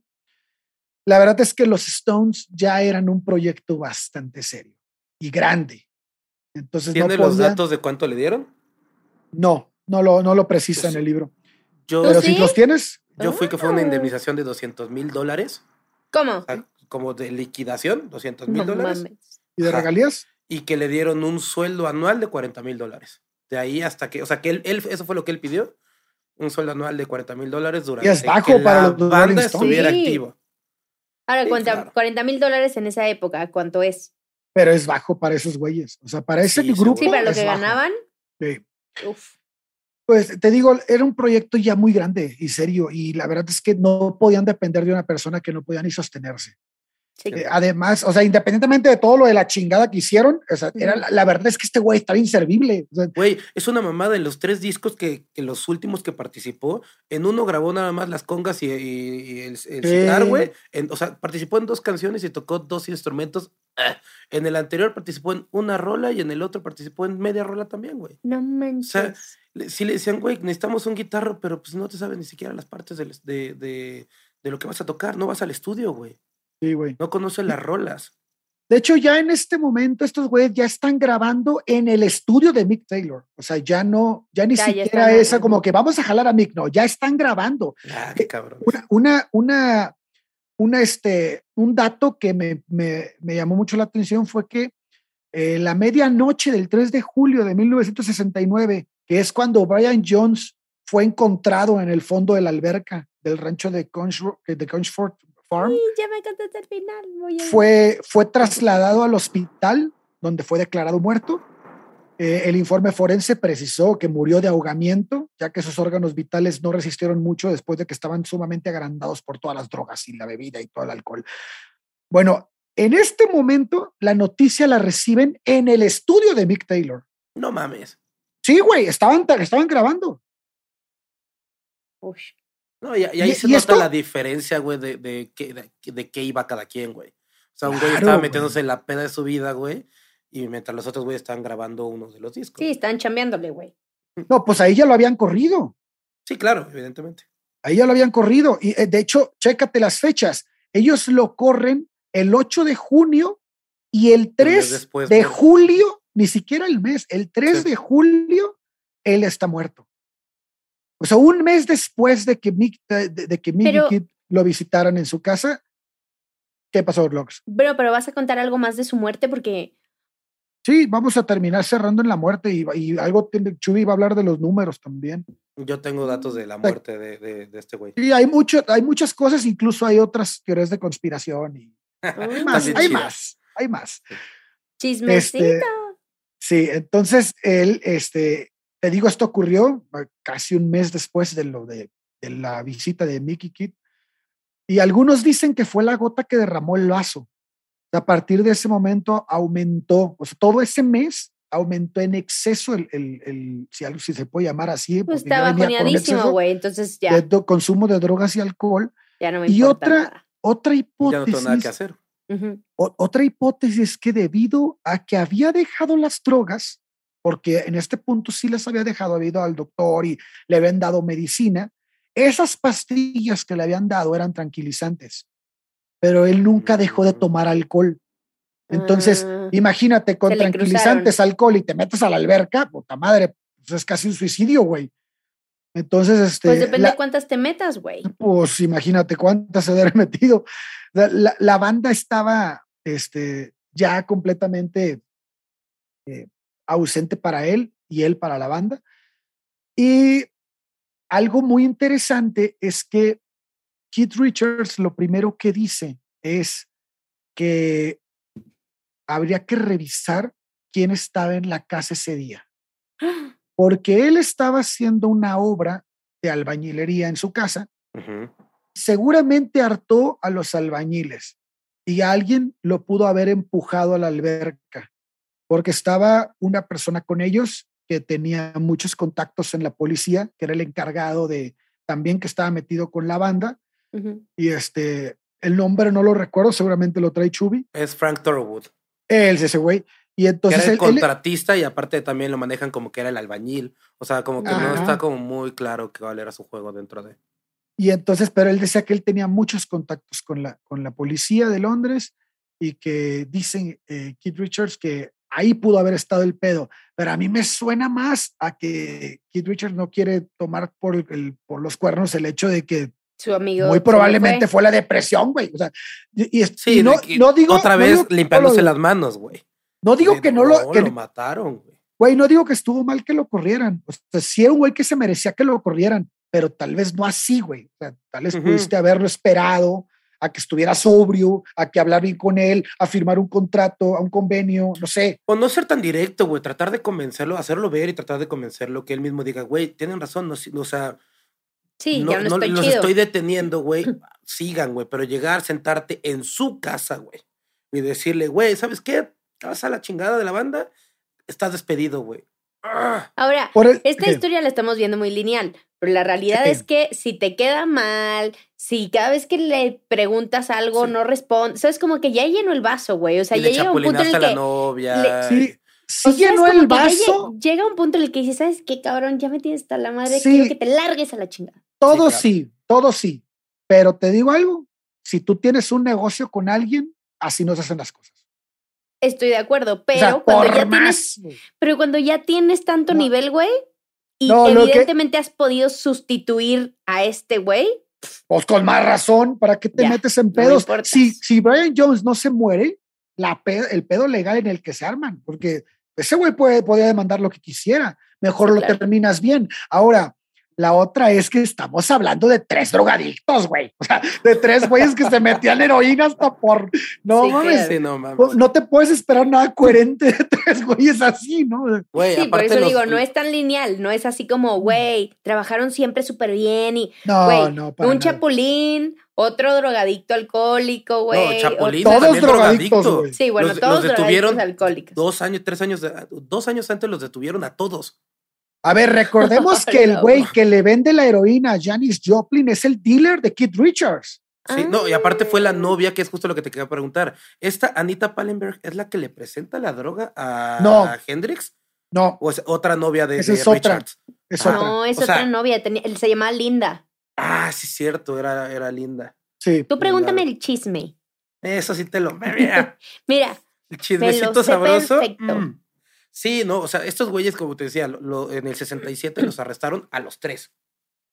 La verdad es que los Stones ya eran un proyecto bastante serio y grande. Entonces, ¿Tiene los datos de cuánto le dieron? No, no lo, no lo precisa pues en el libro. Yo, Pero si los tienes. Yo fui que fue una ah. indemnización de 200 mil dólares. ¿Cómo? como de liquidación, 200 mil dólares. ¿Y de regalías? Y que le dieron un sueldo anual de 40 mil dólares. De ahí hasta que, o sea, que él, eso fue lo que él pidió, un sueldo anual de 40 mil dólares durante y es bajo para la banda estuviera activo. Ahora, 40 mil dólares en esa época, ¿cuánto es? Pero es bajo para esos güeyes. O sea, para ese grupo. Sí, para lo que ganaban. Sí. Pues te digo, era un proyecto ya muy grande y serio y la verdad es que no podían depender de una persona que no podía ni sostenerse. Eh, además, o sea, independientemente de todo lo de la chingada que hicieron, era, la, verdad es que este güey estaba inservible. Güey, es una mamada en los tres discos que, que, los últimos que participó, en uno grabó nada más las congas y, el, el güey. O sea, participó en dos canciones y tocó dos instrumentos. Ah, en el anterior participó en una rola y en el otro participó en media rola también, güey. No manches. O sea, si le decían, güey, necesitamos un guitarro, pero pues no te sabes ni siquiera las partes de, de, de, de lo que vas a tocar, no vas al estudio, güey. Sí, güey. No conoce las rolas. De hecho, ya en este momento estos güeyes ya están grabando en el estudio de Mick Taylor. O sea, ya no, ya ni siquiera esa como que vamos a jalar a Mick, no, ya están grabando. Ah, qué cabrón. Una, una, una, este, un dato que me, me, me llamó mucho la atención fue que eh, la medianoche del 3 de julio de 1969, que es cuando Brian Jones fue encontrado en el fondo de la alberca del rancho de, de Conchford Farm. ya me final. fue, fue trasladado al hospital donde fue declarado muerto. Eh, el informe forense precisó que murió de ahogamiento, ya que sus órganos vitales no resistieron mucho después de que estaban sumamente agrandados por todas las drogas y la bebida y todo el alcohol. Bueno, en este momento la noticia la reciben en el estudio de Mick Taylor. No mames. Sí, güey, estaban, estaban grabando. Uy. No, y, ahí se nota la diferencia, güey, de, de, de, de, qué iba cada quien, güey. O sea, un güey estaba metiéndose en la pena de su vida, güey. Y mientras los otros güeyes estaban grabando uno de los discos. Sí, están chambeándole, güey. No, pues ahí ya lo habían corrido. Sí, claro, evidentemente. Ahí ya lo habían corrido. Y eh, de hecho, chécate las fechas. Ellos lo corren el 8 de junio y el 3 después, de güey. julio, ni siquiera el mes, el 3 Sí. de julio, él está muerto. O sea, un mes después de que Mick, de, de que Mickey Pero- Kid lo visitaran en su casa, ¿qué pasó, Lox? Pero, pero vas a contar algo más de su muerte porque Sí, vamos a terminar cerrando en la muerte y, y algo, tiene- Chuy va a hablar de los números también. Yo tengo datos de la muerte de, de, de este güey. Y hay, mucho, hay muchas cosas, incluso hay otras teorías de conspiración y hay más, hay más, hay más. chismecito. Este, Sí, entonces él, este, te digo, esto ocurrió eh, casi un mes después de lo de, de la visita de Mickey Kid. Y algunos dicen que fue la gota que derramó el vaso. A partir de ese momento aumentó, o sea, todo ese mes aumentó en exceso el, el, el- si, algo- si se puede llamar así. pues bajoneadísimo, exceso güey. Entonces de ya, consumo de drogas y alcohol. ya no me y importa otra- nada. Otra Ya no tengo hipótesis nada que hacer. O- otra hipótesis es que debido a que había dejado las drogas, porque en este punto sí las había dejado, había ido al doctor y le habían dado medicina, esas pastillas que le habían dado eran tranquilizantes, pero él nunca dejó de Mm. tomar alcohol. Entonces, Ah. imagínate con tranquilizantes, alcohol y te metes a la alberca, puta madre, pues es casi un suicidio, güey. Entonces, este, Pues depende la- de cuántas te metas, güey. pues imagínate cuántas se haber metido. La, la- la banda estaba este, ya completamente eh, ausente para él y él para la banda. Y algo muy interesante es que Keith Richards lo primero que dice es que habría que revisar quién estaba en la casa ese día. Porque él estaba haciendo una obra de albañilería en su casa, seguramente hartó a los albañiles y alguien lo pudo haber empujado a la alberca, porque estaba una persona con ellos que tenía muchos contactos en la policía, que era el encargado de también que estaba metido con la banda, y este, el nombre no lo recuerdo, seguramente lo trae Chubby, Es Frank Thorogood. él es ese güey, y Que entonces era el él- él- contratista y aparte también lo manejan como que era el albañil. O sea, como que no está como muy claro cuál era su juego dentro de. Y entonces, pero él decía que él tenía muchos contactos con la, con la policía de Londres y que dicen eh, Keith Richards que ahí pudo haber estado el pedo. Pero a mí me suena más a que Keith Richards no quiere tomar por, el, por los cuernos el hecho de que Su amigo. muy probablemente fue. fue. la depresión, güey. O sea, y, Sí, y no, no digo. otra no vez digo no limpiándose lo- las manos, güey. No digo que no lo. que- lo mataron, güey. Güey, no digo que estuvo mal que lo corrieran. O sea, sí era un güey que se merecía que lo corrieran, pero tal vez no así, güey. O sea, tal vez Ujú. pudiste haberlo esperado a que estuviera sobrio, a que hablar bien con él, a firmar un contrato, a un convenio, no sé. O no ser tan directo, güey. Tratar de convencerlo, hacerlo ver y tratar de convencerlo que él mismo diga, güey, tienen razón. No, o sea, Sí, no, ya no, no estoy los chido. estoy deteniendo, güey. Sigan, güey. Pero llegar, sentarte en su casa, güey. Y decirle, güey, ¿sabes qué? Vas a la chingada de la banda. Estás despedido, güey. Ah, Ahora, esta ¿qué? historia la estamos viendo muy lineal, pero la realidad Sí. es que si te queda mal, si cada vez que le preguntas algo Sí. no responde, o sea, es como que ya llenó el vaso, güey. O sea, y ya le llega un punto en el a que. la novia. le- Sí, o sí sea, es llenó el vaso. lle- llega un punto en el que dices, ¿sabes qué, cabrón? Ya me tienes hasta la madre, Sí. quiero que te largues a la chingada. Todo claro. sí, todo sí. Pero te digo algo, si tú tienes un negocio con alguien, así no se hacen las cosas. Estoy de acuerdo, pero o sea, cuando por ya más, tienes, pero cuando ya tienes tanto No. nivel, güey, y No, lo que- evidentemente has podido sustituir a este güey, Pues con más razón, ¿para qué te Ya, metes en pedos? importas. si, si Brian Jones no se muere, la pe- el pedo legal en el que se arman, porque ese güey puede, podía demandar lo que quisiera, mejor Sí, lo claro. terminas bien. Ahora, la otra es que estamos hablando de tres drogadictos, güey. O sea, de tres güeyes que se metían heroína hasta por. No Sí, mames. Sí, no mames. No te puedes esperar nada coherente de tres güeyes así, ¿no? Güey, Sí, por eso los- digo, no es tan lineal, no es así como, güey, trabajaron siempre súper bien y, No, güey, no, para un nada. chapulín, otro drogadicto alcohólico, güey. No, Chapulín otro- Todos drogadictos. Sí, bueno, Los- todos los detuvieron drogadictos alcohólicos. Dos años, tres años, de- dos años antes los detuvieron a todos. A ver, recordemos que el güey que le vende la heroína a Janis Joplin es el dealer de Keith Richards. Sí, no, y aparte fue la novia, que es justo lo que te quería preguntar. ¿Esta Anita Pallenberg es la que le presenta la droga a, No. a Hendrix? No, ¿O es otra novia de, Esa de es otra. Richards? es Ah. otra. No, es O sea- otra novia. tenía- se llamaba Linda. Ah, sí, cierto, era, era linda. Sí. Tú pregúntame Linda. el chisme. Eso sí te lo. Mira, Mira, el chismecito sé sabroso. perfecto. mm. Sí, no, o sea, estos güeyes, como te decía, lo- lo- en el 67 los arrestaron a los tres.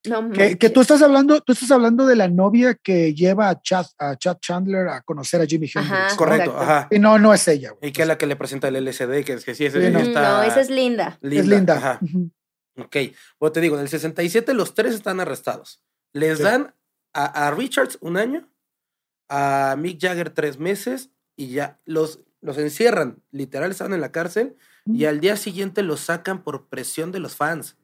no Que, que tú estás hablando, tú estás hablando de la novia que lleva a Chad, a Chad Chandler a conocer a Jimi Hendrix. Ajá. Correcto, exacto. ajá. Y no, no es ella. güey. Y que es la que le presenta el LSD, que, que sí, ese Sí, no. Está. No, esa es Linda. es linda. Ajá. Ujú. Ok, bueno, te digo, en el 67 los tres están arrestados. Les Sí. dan a, a Richards un año, a Mick Jagger tres meses y ya los, los encierran. Literal, estaban en la cárcel y al día siguiente los sacan por presión de los fans.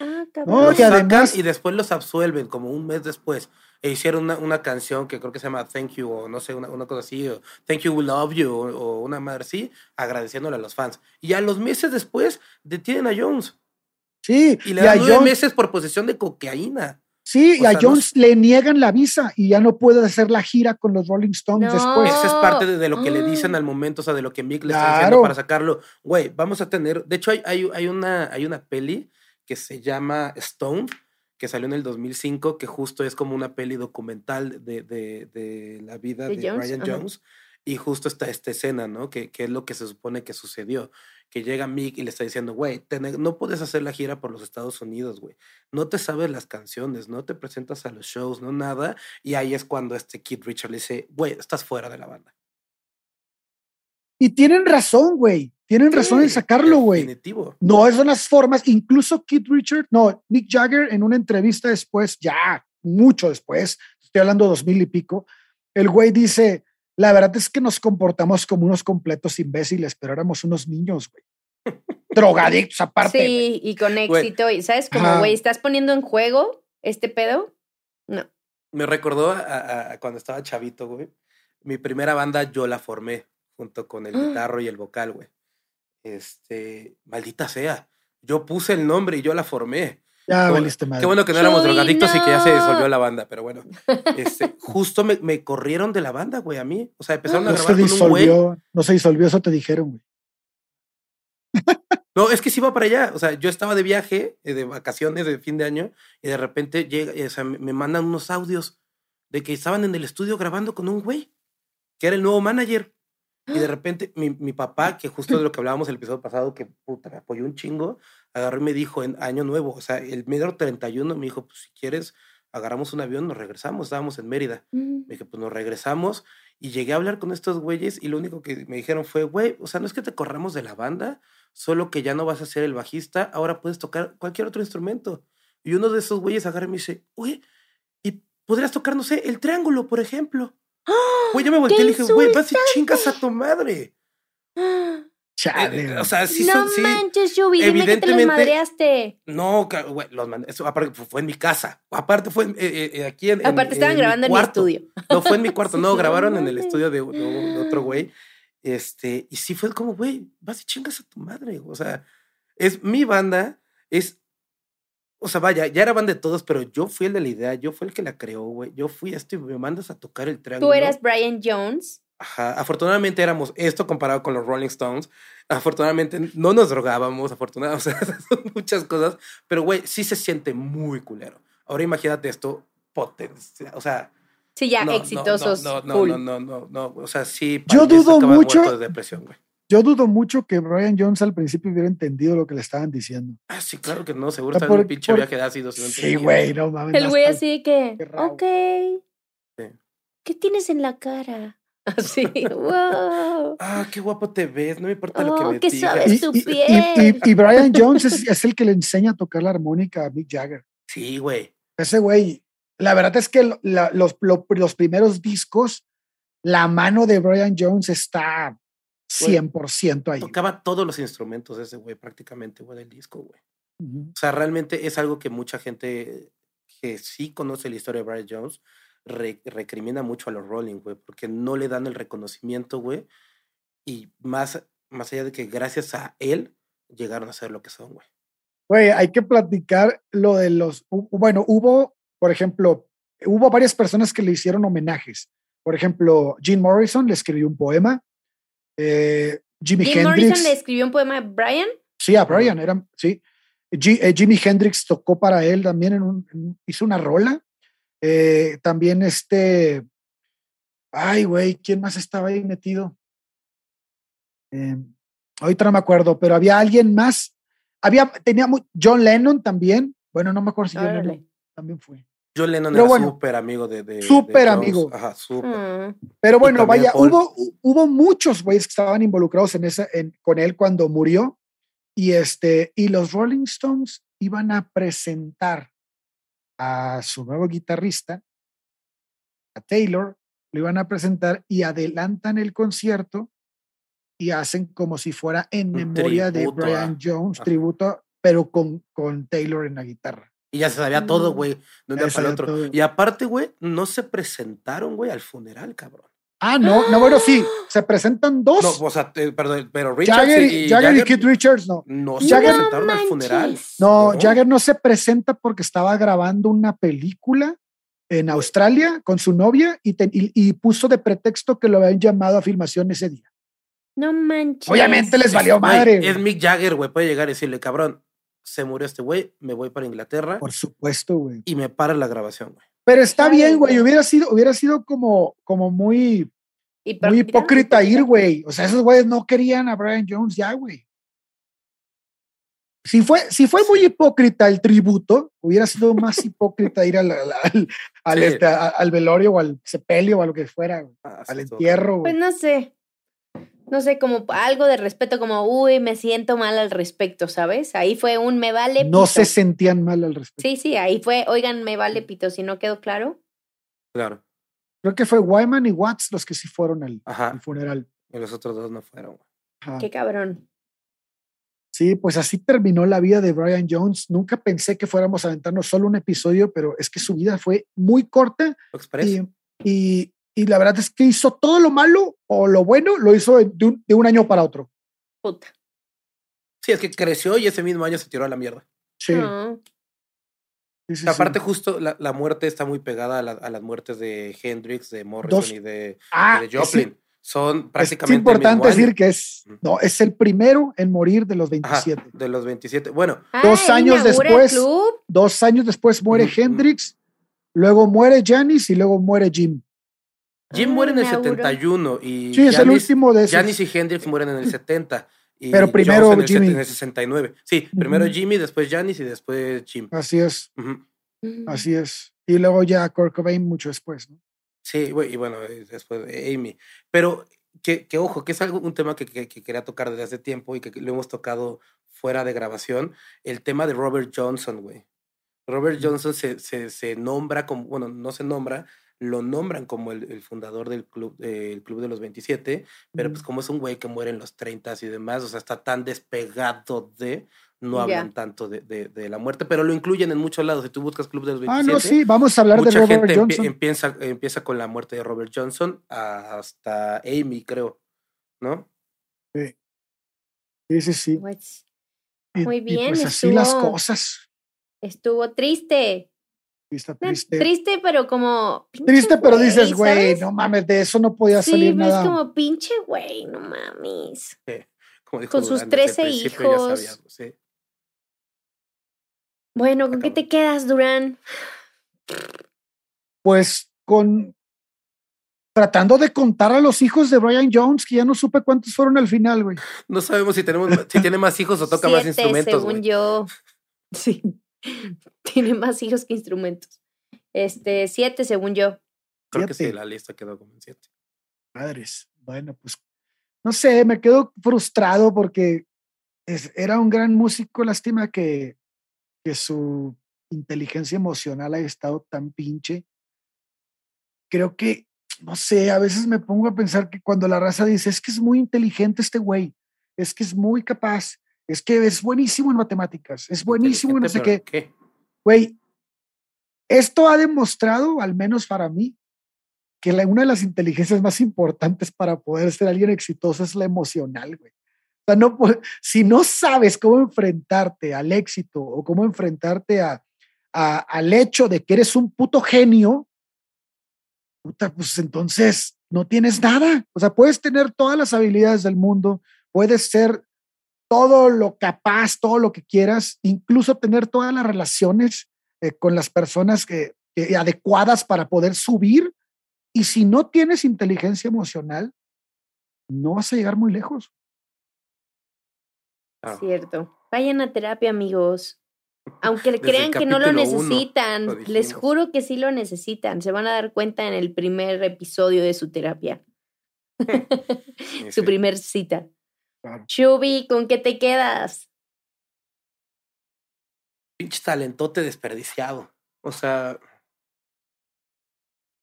Ah, No, cabrón. Los y sacan y después los absuelven como un mes después. E hicieron una, una canción que creo que se llama Thank You o no sé, una, una cosa así, o Thank You, We Love You o, o una madre así, agradeciéndole a los fans. Y a los meses después detienen a Jones Sí, y le y a dan nueve Jones, meses por posesión de cocaína. Sí, o y a no Jones le niegan la visa y ya no puede hacer la gira con los Rolling Stones No. después. Esa es parte de, de lo que le Ah. dicen al momento, o sea, de lo que Mick le está diciendo Claro. para sacarlo. Güey, vamos a tener. De hecho, hay, hay, hay una, hay una peli que se llama Stone, que salió en el 2005, que justo es como una peli documental de, de, de la vida ¿De de, Jones? Brian Ajá. Jones. Y justo está esta escena, ¿no? Que, que es lo que se supone que sucedió. Que llega Mick y le está diciendo, güey, no puedes hacer la gira por los Estados Unidos, güey. No te sabes las canciones, no te presentas a los shows, no nada. Y ahí es cuando este Kid Richard le dice, güey, estás fuera de la banda. Y tienen razón, güey. Tienen razón en sacarlo, güey. Definitivo. No, son las formas. Incluso Keith Richard, no, Mick Jagger en una entrevista después, ya mucho después, estoy hablando dos mil y pico, el güey dice, la verdad es que nos comportamos como unos completos imbéciles, pero éramos unos niños, güey. Drogadictos aparte. Sí, y con éxito. Y sabes, como, Ajá. güey, ¿estás poniendo en juego este pedo? No. Me recordó a, a- a cuando estaba chavito, güey. Mi primera banda yo la formé junto con el Ah. guitarro y el vocal, güey. Este, maldita sea. Yo puse el nombre y yo la formé. Ya Qué bueno- valiste madre. Qué bueno que no éramos drogadictos y que ya se disolvió la banda, pero bueno. Este, justo me, me corrieron de la banda, güey, a mí. O sea, empezaron a no se grabar con un güey. disolvió, no se disolvió, eso te dijeron, güey. No, es que sí iba para allá. O sea, yo estaba de viaje, eh, de vacaciones de fin de año, y de repente llega, eh, o sea, me me mandan unos audios de que estaban en el estudio grabando con un güey, que era el nuevo manager. Y de repente mi, mi papá, que justo de lo que hablábamos el episodio pasado, que puta, me apoyó un chingo, agarró y me dijo en año nuevo, o sea, el medio 31 me dijo, pues si quieres, agarramos un avión, nos regresamos, estábamos en Mérida. Mm. Me dije, pues nos regresamos y llegué a hablar con estos güeyes y lo único que me dijeron fue, güey, o sea, no es que te corramos de la banda, solo que ya no vas a ser el bajista, ahora puedes tocar cualquier otro instrumento. Y uno de esos güeyes agarra y me dice, oye, ¿y podrías tocar, no sé, el triángulo, por ejemplo? Güey, yo me volteé y le dije, güey, vas y chingas a tu madre. ¡Ah! Chale, Eh, o sea, sí no son, sí. manches, Yubi, dime que te los madreaste. No, güey, los mandé. Eso aparte fue en mi casa. Aparte fue en- eh, eh, aquí en. en- Aparte, estaban grabando en mi estudio. No, fue en mi cuarto. No, No grabaron en el estudio de, de- de otro güey. Este, y sí fue como, güey, vas y chingas a tu madre. O sea, es mi banda, es. O sea, vaya, ya era banda de todos, pero yo fui el de la idea, yo fui el que la creó, güey. Yo fui esto y me mandas a tocar el triángulo. Tú eras Brian Jones. Ajá, afortunadamente éramos esto comparado con los Rolling Stones. Afortunadamente no nos drogábamos, afortunadamente, o sea, son muchas cosas, pero güey, sí se siente muy culero. Ahora imagínate esto potencia, o sea, Sí, ya no, no, exitosos. No, no, no, no, no, no, o sea, sí. Yo dudo acaba mucho- de depresión, güey. Yo dudo mucho que Brian Jones al principio hubiera entendido lo que le estaban diciendo. Ah, sí, claro que no, seguro O sea, está en un pinche por- viaje de ácido. si no Sí, güey, no mames. El güey así que, ok. Sí. ¿Qué tienes en la cara? Así, wow. Ah, qué guapo te ves, no me importa lo que Oh, me qué digas. suave Y, su y- y- piel. y- y Brian Jones es, es el que le enseña a tocar la armónica a Mick Jagger. Sí, güey. Ese güey, la verdad es que la- los, lo- los primeros discos, la mano de Brian Jones está 100% ahí. Tocaba todos los instrumentos ese güey, prácticamente, güey, del disco, güey. O sea, realmente es algo que mucha gente que sí conoce la historia de Brian Jones re- recrimina mucho a los Rolling, güey, porque no le dan el reconocimiento, güey. Y más, más allá de que gracias a él llegaron a ser lo que son, güey. Güey, hay que platicar lo de los. Bueno, hubo, por ejemplo, hubo varias personas que le hicieron homenajes. Por ejemplo, Jim Morrison le escribió un poema. Eh, Jimi Jim Hendrix. Morrison le escribió un poema a Brian. Sí, a Brian, era, sí. Ji- eh, Jimi Hendrix tocó para él también, en un, en- hizo una rola. Eh, también este, ay, güey, ¿quién más estaba ahí metido? Eh, ahorita no me acuerdo, pero había alguien más. Había, tenía John Lennon también. Bueno, no me acuerdo si John. Lennon también fue. John Lennon Pero era bueno, súper amigo de, de- súper amigo. Ajá, súper. Mm. Pero bueno, vaya, Paul. hubo, hu- hubo muchos güeyes que estaban involucrados en esa, en, con él cuando murió. Y este, y los Rolling Stones iban a presentar a su nuevo guitarrista, a Taylor, lo iban a presentar y adelantan el concierto y hacen como si fuera en memoria de tributo Brian Jones, tributo, pero con, con Taylor en la guitarra. Y ya se sabía todo, güey, de un Ya día para el otro. todo. Y aparte, güey, no se presentaron, güey, al funeral, cabrón. Ah, no, no, bueno, sí, se presentan dos. No, o sea, te- perdón, pero Richard Jagger, y, y, y Jagger y Jagger Keith Richards, no. no se Jagger- presentaron al funeral. No, No. Jagger no se presenta porque estaba grabando una película en Australia con su novia y, te- y- y puso de pretexto que lo habían llamado a filmación ese día. No manches. Obviamente les Es- valió madre. Es. Mick Jagger, güey. Puede llegar y decirle, cabrón, se murió este güey, me voy para Inglaterra Por supuesto, güey. y me para la grabación, güey. Pero está bien, güey. Hubiera sido, hubiera sido como, como muy, Hipócrita. muy hipócrita ir, güey. O sea, esos güeyes no querían a Brian Jones ya, güey. Si fue, si fue muy hipócrita el tributo, hubiera sido más hipócrita ir al, al, al, al Sí. este, al velorio o al sepelio o a lo que fuera. Ah, al todo. entierro, Pues no sé. No sé, como algo de respeto, como, uy, me siento mal al respecto, ¿sabes? Ahí fue un me vale pito. No se sentían mal al respecto. Sí, sí, ahí fue, oigan, me vale pito, si no quedó claro. Claro. Creo que fue Wyman y Watts los que sí fueron al, funeral. Y los otros dos no fueron. Ajá. Qué cabrón. Sí, pues así terminó la vida de Brian Jones. Nunca pensé que fuéramos a aventarnos solo un episodio, pero es que su vida fue muy corta Express. y, y, y la verdad es que hizo todo lo malo o lo bueno, lo hizo de un, de un año para otro. Puta. Sí, es que creció y ese mismo año se tiró a la mierda. Sí, No. sí, sí, sí. Aparte, justo la, la muerte está muy pegada a, la- a las muertes de Hendrix, de Morrison Dos- y de, Ah, y de es- Joplin. Son Es, prácticamente. el importante decir que es, no, es el primero en morir de los Ajá, 27. de los 27. Bueno, Dos Ah, años después- El club. Dos años después muere. Hendrix, luego muere Janis y luego muere Jim. Jim Ah, muere en el inauguró. 71 y Sí, es el Janis- último de esos. Janis y Hendrix mueren en el 70. Y Pero primero Jones en el, Jimmy. en el 69. Sí, primero Ujú. Jimmy, después Janis y después Jim. Así es, Ujú. Mm. así es. Y luego ya Kurt Cobain mucho después, ¿no? Sí, güey, y bueno, eh, después de Amy. Pero que, que ojo, que es algo, un tema que, que- que quería tocar desde hace tiempo y que lo hemos tocado fuera de grabación, el tema de Robert Johnson, güey. Robert Johnson se, se, se nombra como, bueno, no se nombra, lo nombran como el, el fundador del club, del club de los 27, pero pues como es un güey que muere en los 30 y demás, o sea, está tan despegado de, no hablan tanto de, de- de la muerte, pero lo incluyen en muchos lados. Si tú buscas club de los 27, Ah, no, sí, vamos a hablar de mucha Robert gente Johnson. empieza, empieza con la muerte de Robert Johnson hasta Amy, creo, ¿no? Sí, sí, sí. Pues, Y- Muy y bien, pues así las cosas. estuvo triste. Triste. Triste, pero como. Triste, pero dices, güey, no mames, de eso no podía Sí, salir nada. es como pinche güey, no mames. Como dijo Con sus Durán, desde el 13 principio ya hijos. sabíamos, sí. Bueno, ¿con qué te quedas, Durán? Pues con tratando de contar a los hijos de Brian Jones, que ya no supe cuántos fueron al final, güey. No sabemos si tenemos si tiene más hijos o toca más instrumentos, según güey. yo. Sí. Tiene más hijos que instrumentos. Este, siete, según yo. Creo que sí, la lista quedó como en siete. Madres. Bueno, pues no sé, me quedo frustrado porque es- era un gran músico. Lástima que, que su inteligencia emocional haya estado tan pinche. Creo que, no sé, a veces me pongo a pensar que cuando la raza dice, es que es muy inteligente este güey, es que es muy capaz, es que es buenísimo en matemáticas, es buenísimo en no sé qué. Güey, esto ha demostrado, al menos para mí, que la- una de las inteligencias más importantes para poder ser alguien exitoso es la emocional, güey. O sea, no, si no sabes cómo enfrentarte al éxito o cómo enfrentarte a, a- al hecho de que eres un puto genio, puta, pues entonces no tienes nada. O sea, puedes tener todas las habilidades del mundo, puedes ser todo lo capaz, todo lo que quieras, incluso tener todas las relaciones eh, con las personas que, adecuadas para poder subir. Y si no tienes inteligencia emocional, no vas a llegar muy lejos. Ah. Cierto. Vayan a terapia, amigos. Aunque crean que no lo necesitan, les juro que sí lo necesitan. Se van a dar cuenta en el primer episodio de su terapia. su primer cita. Chubi, ¿con qué te quedas? Pinche talentote desperdiciado. O sea,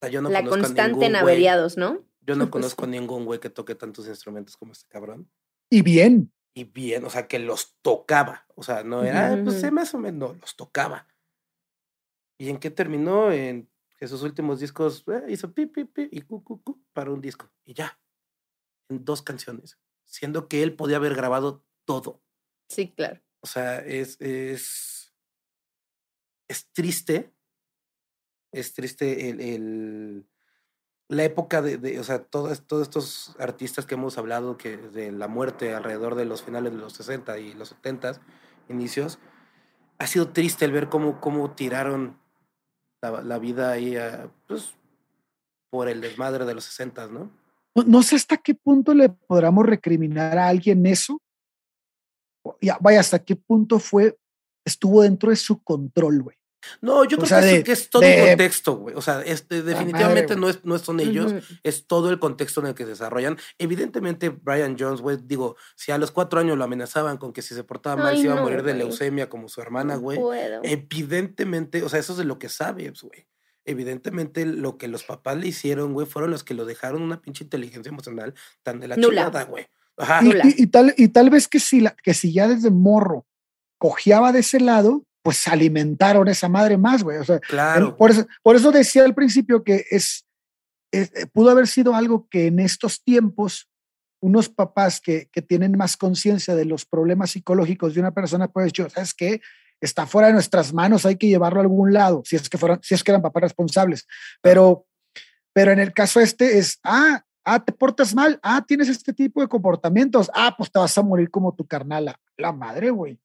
yo no La constante en averiados, ¿no? Yo no conozco ningún güey que toque tantos instrumentos como este cabrón. Y bien. Y bien, o sea, que los tocaba. O sea, no era, pues más o menos, los tocaba. ¿Y en qué terminó? En que sus últimos discos eh, hizo pi, pi, pi y cu, cu, cu para un disco. Y ya. En dos canciones siendo que él podía haber grabado todo. Sí, claro. O sea, es, es, es triste, es triste el, el la época de, de, o sea, todos, todos estos artistas que hemos hablado que de la muerte alrededor de los finales de los 60 y los 70 inicios, ha sido triste el ver cómo, cómo tiraron la, la vida ahí pues, por el desmadre de los 60, ¿no? No, sé hasta qué punto le podamos recriminar a alguien eso. Ya, vaya, hasta qué punto fue, estuvo dentro de su control, güey. No, yo creo que, es, todo el contexto, güey. O sea, este, definitivamente no, es, no son ellos, es todo el contexto en el que se desarrollan. Evidentemente, Brian Jones, güey, digo, si a los cuatro años lo amenazaban con que si se portaba mal se iba a morir de leucemia como su hermana, güey. evidentemente, o sea, eso es de lo que sabes, güey evidentemente lo que los papás le hicieron, güey, fueron los que lo dejaron una pinche inteligencia emocional tan de la chulada, güey. Ajá. Y, tal, y tal vez que si, la, que si ya desde morro cojeaba de ese lado, pues alimentaron esa madre más, güey. O sea, claro. por, eso, por eso decía al principio que es, eh, pudo haber sido algo que en estos tiempos unos papás que, que tienen más conciencia de los problemas psicológicos de una persona, pues yo, ¿sabes qué? Está fuera de nuestras manos, hay que llevarlo a algún lado, si es que, fueron, si es que eran papás responsables. Pero, pero en el caso este es, ah, ah, te portas mal, ah, tienes este tipo de comportamientos, ah, pues te vas a morir como tu carnal. La madre, güey.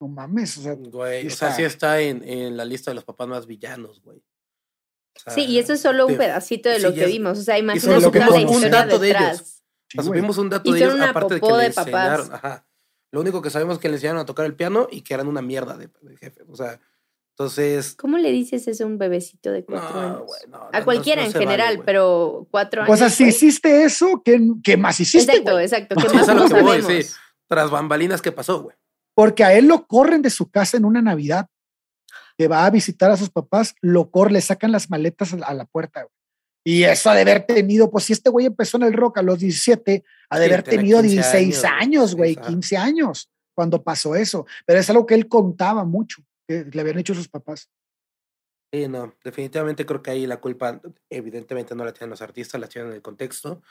No mames. O sea, güey, o sea, sí está en, en, la lista de los papás más villanos, güey. sí, y eso es solo un pedacito de lo que vimos. O sea, imagínate un dato de ellos. supimos un dato de ellos, aparte de que le enseñaron. Ajá lo único que sabemos es que le enseñaron a tocar el piano y que eran una mierda de, jefe. O sea, entonces. ¿Cómo le dices eso a un bebecito de cuatro años? a cualquiera en general, pero cuatro años. O sea, si hiciste eso, ¿qué, qué más hiciste? Exacto, exacto. ¿Qué más lo que voy, sí. Tras bambalinas, ¿qué pasó, güey? Porque a él lo corren de su casa en una Navidad que va a visitar a sus papás, lo corren, le sacan las maletas a la puerta, güey. Y eso de haber tenido, pues si este güey empezó en el rock a los 17, ha de haber tenido 16 años, güey, 15 años cuando pasó eso. Pero es algo que él contaba mucho, que le habían hecho sus papás. Sí, no, definitivamente creo que ahí la culpa, evidentemente no la tienen los artistas, la tienen en el contexto.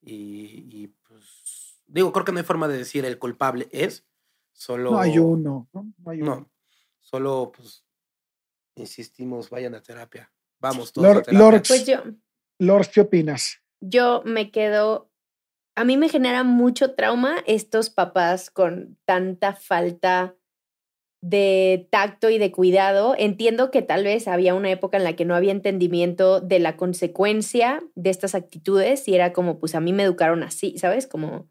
Y, pues, digo, creo que no hay forma de decir el culpable es, solo... No hay uno, no, hay uno. No, solo, pues, insistimos, vayan a terapia. Vamos todos a terapia. pues yo, Lord, ¿qué opinas? Yo me quedo, a mí me genera mucho trauma estos papás con tanta falta de tacto y de cuidado. Entiendo que tal vez había una época en la que no había entendimiento de la consecuencia de estas actitudes y era como, pues a mí me educaron así, ¿sabes? Como...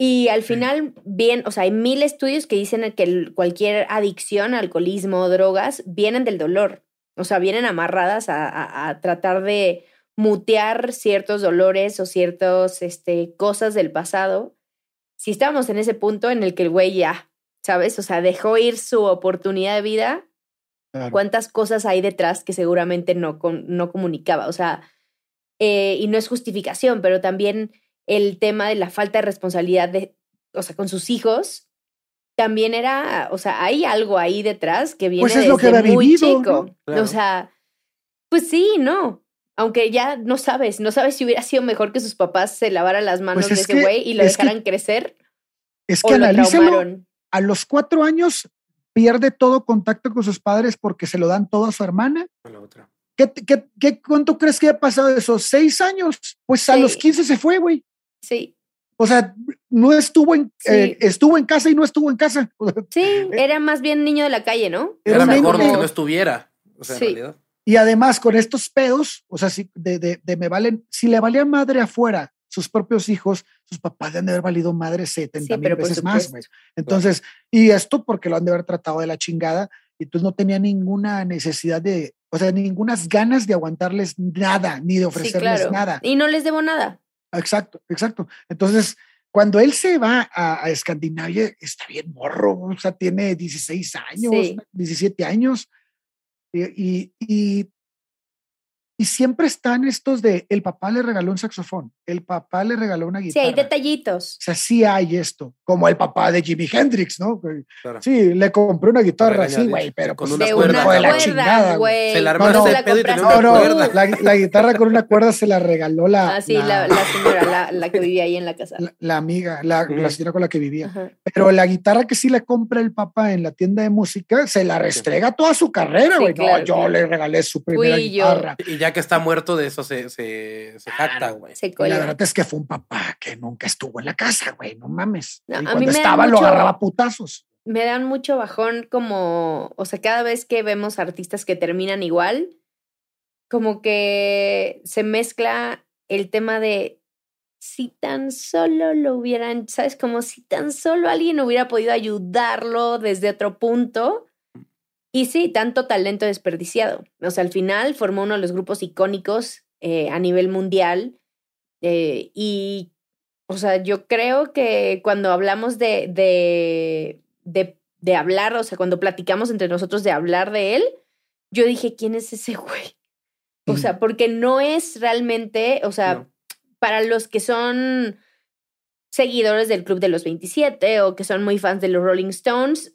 Y al final, bien, o sea, hay mil estudios que dicen que cualquier adicción, alcoholismo, drogas, vienen del dolor. O sea, vienen amarradas a, tratar de mutear ciertos dolores o ciertas este, cosas del pasado. Si estamos en ese punto en el que el güey ya, ¿sabes? O sea, dejó ir su oportunidad de vida, ¿cuántas cosas hay detrás que seguramente no, no comunicaba? O sea, eh, y no es justificación, pero también el tema de la falta de responsabilidad de, o sea, con sus hijos, también era, o sea, hay algo ahí detrás que viene pues es lo que muy chico. O sea, pues sí, no. Aunque ya no sabes, no sabes si hubiera sido mejor que sus papás se lavaran las manos pues de ese güey y lo dejaran crecer. Es que analízalo. A los cuatro años pierde todo contacto con sus padres porque se lo dan todo a su hermana. ¿qué, qué, qué, cuánto crees que ha pasado de esos seis años? Pues a Sí. los 15 se fue, güey. Sí, O sea, no estuvo en, Sí. eh, estuvo en casa y no estuvo en casa. Sí, era más bien niño de la calle, ¿no? Era mejor niño. que no estuviera. O sea, en Sí. realidad. Y además, con estos pedos, o sea, si de, de, de me valen, si le valía madre afuera sus propios hijos, sus papás deben de haber valido madre 70 Sí, mil veces más. Entonces, y esto porque lo han de haber tratado de la chingada, y entonces no tenía ninguna necesidad de, o sea, ningunas ganas de aguantarles nada, ni de Sí, ofrecerles claro. nada. Y no les debo nada. Exacto, exacto. Entonces, cuando él se va a, a Escandinavia, está bien morro, o sea, tiene 16 años, Sí. 17 años, y, y, y, y siempre están estos de, el papá le regaló un saxofón, el papá le regaló una Sí, guitarra. hay detallitos. O sea, sí hay esto, como el papá de Jimi Hendrix, ¿no? Claro. Sí, le compré una guitarra, sí, güey, pero con pues una de cuerda, una de la cuerda, chingada, güey. Se la armaste No, de la pedo y tenía No, una no, la, la guitarra con una cuerda se la regaló la, Ah, sí, la, la señora, la, la que vivía ahí en la casa. la- la amiga, la, señora con la que vivía. Ajá. Pero la guitarra que sí le compra el papá en la tienda de música, se la restrega toda su carrera, Sí, güey. claro, no, yo claro. le regalé su primera Fui yo. guitarra. Y ya que está muerto, de eso se, se, se jacta, güey. La verdad es que fue un papá que nunca estuvo en la casa, güey. No mames. No, y a mí cuando estaba lo agarraba putazos. me dan mucho bajón como, o sea, cada vez que vemos artistas que terminan igual, como que se mezcla el tema de si tan solo lo hubieran, ¿sabes? Como si tan solo alguien hubiera podido ayudarlo desde otro punto. Y sí, tanto talento desperdiciado. O sea, al final formó uno de los grupos icónicos eh, a nivel mundial. eh, y, o sea, yo creo que cuando hablamos de, de, de, de hablar, o sea, cuando platicamos entre nosotros de hablar de él, yo dije, ¿quién es ese güey? O sea, porque no es realmente, o sea, No. para los que son seguidores del Club de los 27 o que son muy fans de los Rolling Stones,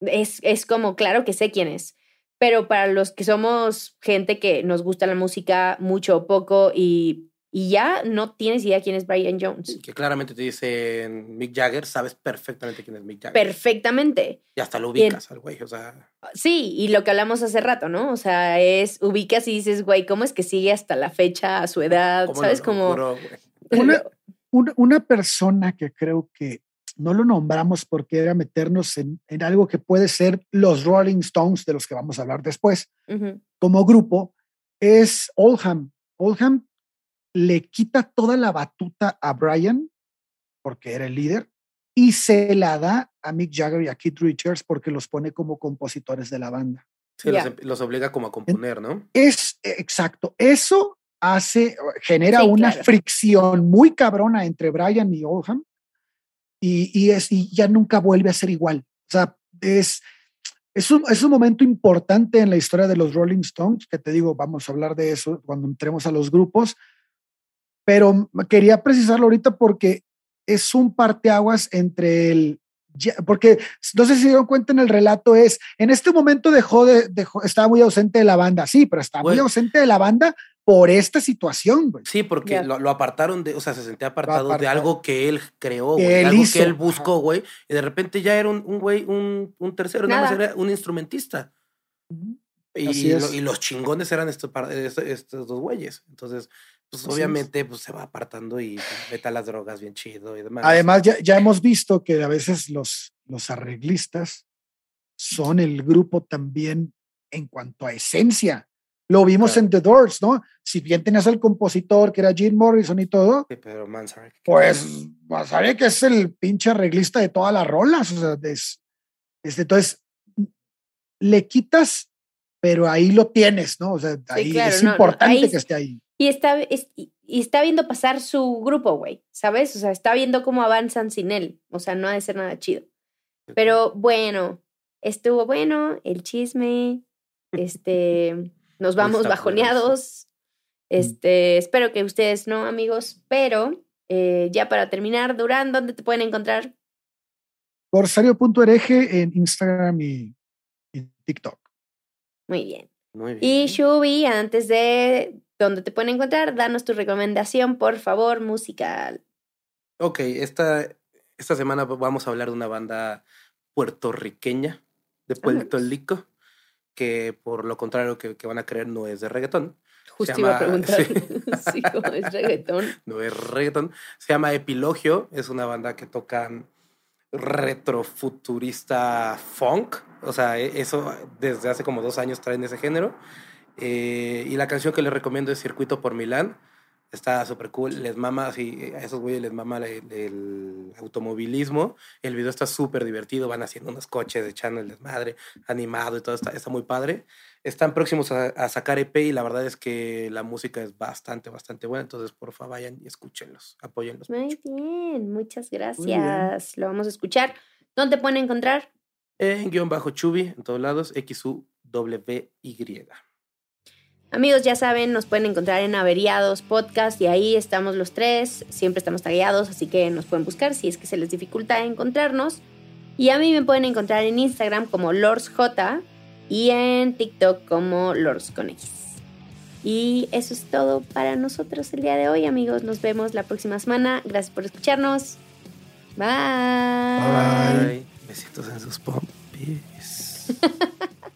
es, es como, claro que sé quién es. Pero para los que somos gente que nos gusta la música mucho o poco y, y ya no tienes idea quién es Brian Jones. Que claramente te dicen Mick Jagger, sabes perfectamente quién es Mick Jagger. Perfectamente. y hasta lo ubicas al güey, o sea. Sí, y lo que hablamos hace rato, ¿no? O sea, es ubicas y dices, güey, ¿cómo es que sigue hasta la fecha a su edad? ¿cómo ¿Sabes? lo Como... Una, una persona que creo que no lo nombramos porque era meternos en, en algo que puede ser los Rolling Stones, de los que vamos a hablar después, como grupo, es Oldham. Oldham le quita toda la batuta a Brian, porque era el líder, y se la da a Mick Jagger y a Keith Richards porque los pone como compositores de la banda. Sí, los, los obliga como a componer, ¿no? Es eh, exacto, eso hace, genera Sí, una claro. fricción muy cabrona entre Brian y Oldham y, y, es, y ya nunca vuelve a ser igual. O sea, es, es, un, es un momento importante en la historia de los Rolling Stones, que te digo, vamos a hablar de eso cuando entremos a los grupos, pero quería precisarlo ahorita porque es un parteaguas entre el... Porque no sé si se dieron cuenta en el relato es, en este momento dejó de, dejó, estaba muy ausente de la banda, sí, pero estaba muy Güey. ausente de la banda por esta situación, güey. Sí, porque Ya. lo, lo apartaron de, o sea, se sentía apartado de algo que él creó, güey, él algo hizo, que él ajá. buscó, güey, y de repente ya era un, un güey, un, un tercero, nada. más Nada. era un instrumentista. Y, Así lo- y los chingones eran estos, par- estos, estos dos güeyes. Entonces, pues Así es. obviamente pues, se va apartando y mete a las drogas bien chido y demás. Además, ya, ya hemos visto que a veces los, los arreglistas son el grupo también en cuanto a esencia. Lo vimos Claro. en The Doors, ¿no? Si bien tenías al compositor que era Jim Morrison y todo, Sí, pero Manzarek. pues sabe que es el pinche arreglista de todas las rolas. O sea, es- es- entonces, le quitas, pero ahí lo tienes, ¿no? O sea, ahí claro, es no, no, importante ahí que esté ahí. Y está, es- y y está viendo pasar su grupo, güey, ¿sabes? O sea, está viendo cómo avanzan sin él. O sea, no ha de ser nada chido. Pero bueno, estuvo bueno el chisme. Este, nos vamos Está bajoneados. Este, espero que ustedes no, amigos. Pero eh, ya para terminar, Durán, ¿dónde te pueden encontrar? Corsario.ereje en Instagram y, y TikTok. Muy bien. Muy bien. Y Shubi, antes de dónde te pueden encontrar, danos tu recomendación, por favor, musical. Ok, esta, esta semana vamos a hablar de una banda puertorriqueña de Puerto Vámonos. Rico que por lo contrario que, que van a creer no es de reggaetón. Justo Se iba a llama- preguntar sí. es reggaetón. no es reggaeton, se llama Epilogio, es una banda que tocan retrofuturista funk, o sea, e- eso desde hace como dos años traen ese género. Eh, y la canción que les recomiendo es Circuito por Milán, está súper cool, les mama, sí, a esos güeyes les mama el, el automovilismo, el video está súper divertido, van haciendo unos coches echando el desmadre, animado y todo, está, está muy padre. Están próximos a, a sacar EP y la verdad es que la música es bastante, bastante buena. Entonces, porfa, vayan y escúchenlos, apóyenlos. Muy mucho. bien, muchas bien. gracias. Lo vamos a escuchar. ¿Dónde te pueden encontrar? En guion bajo Chubi, en todos lados, XUWY. Amigos, ya saben, nos pueden encontrar en Averiados Podcast y ahí estamos los tres. Siempre estamos tagueados, así que nos pueden buscar si es que se les dificulta encontrarnos. Y a mí me pueden encontrar en Instagram como LordsJ y en TikTok como Lords con X. Y eso es todo para nosotros el día de hoy, amigos. Nos vemos la próxima semana. Gracias por escucharnos. Bye. Bye. Bye. Besitos en sus pompis.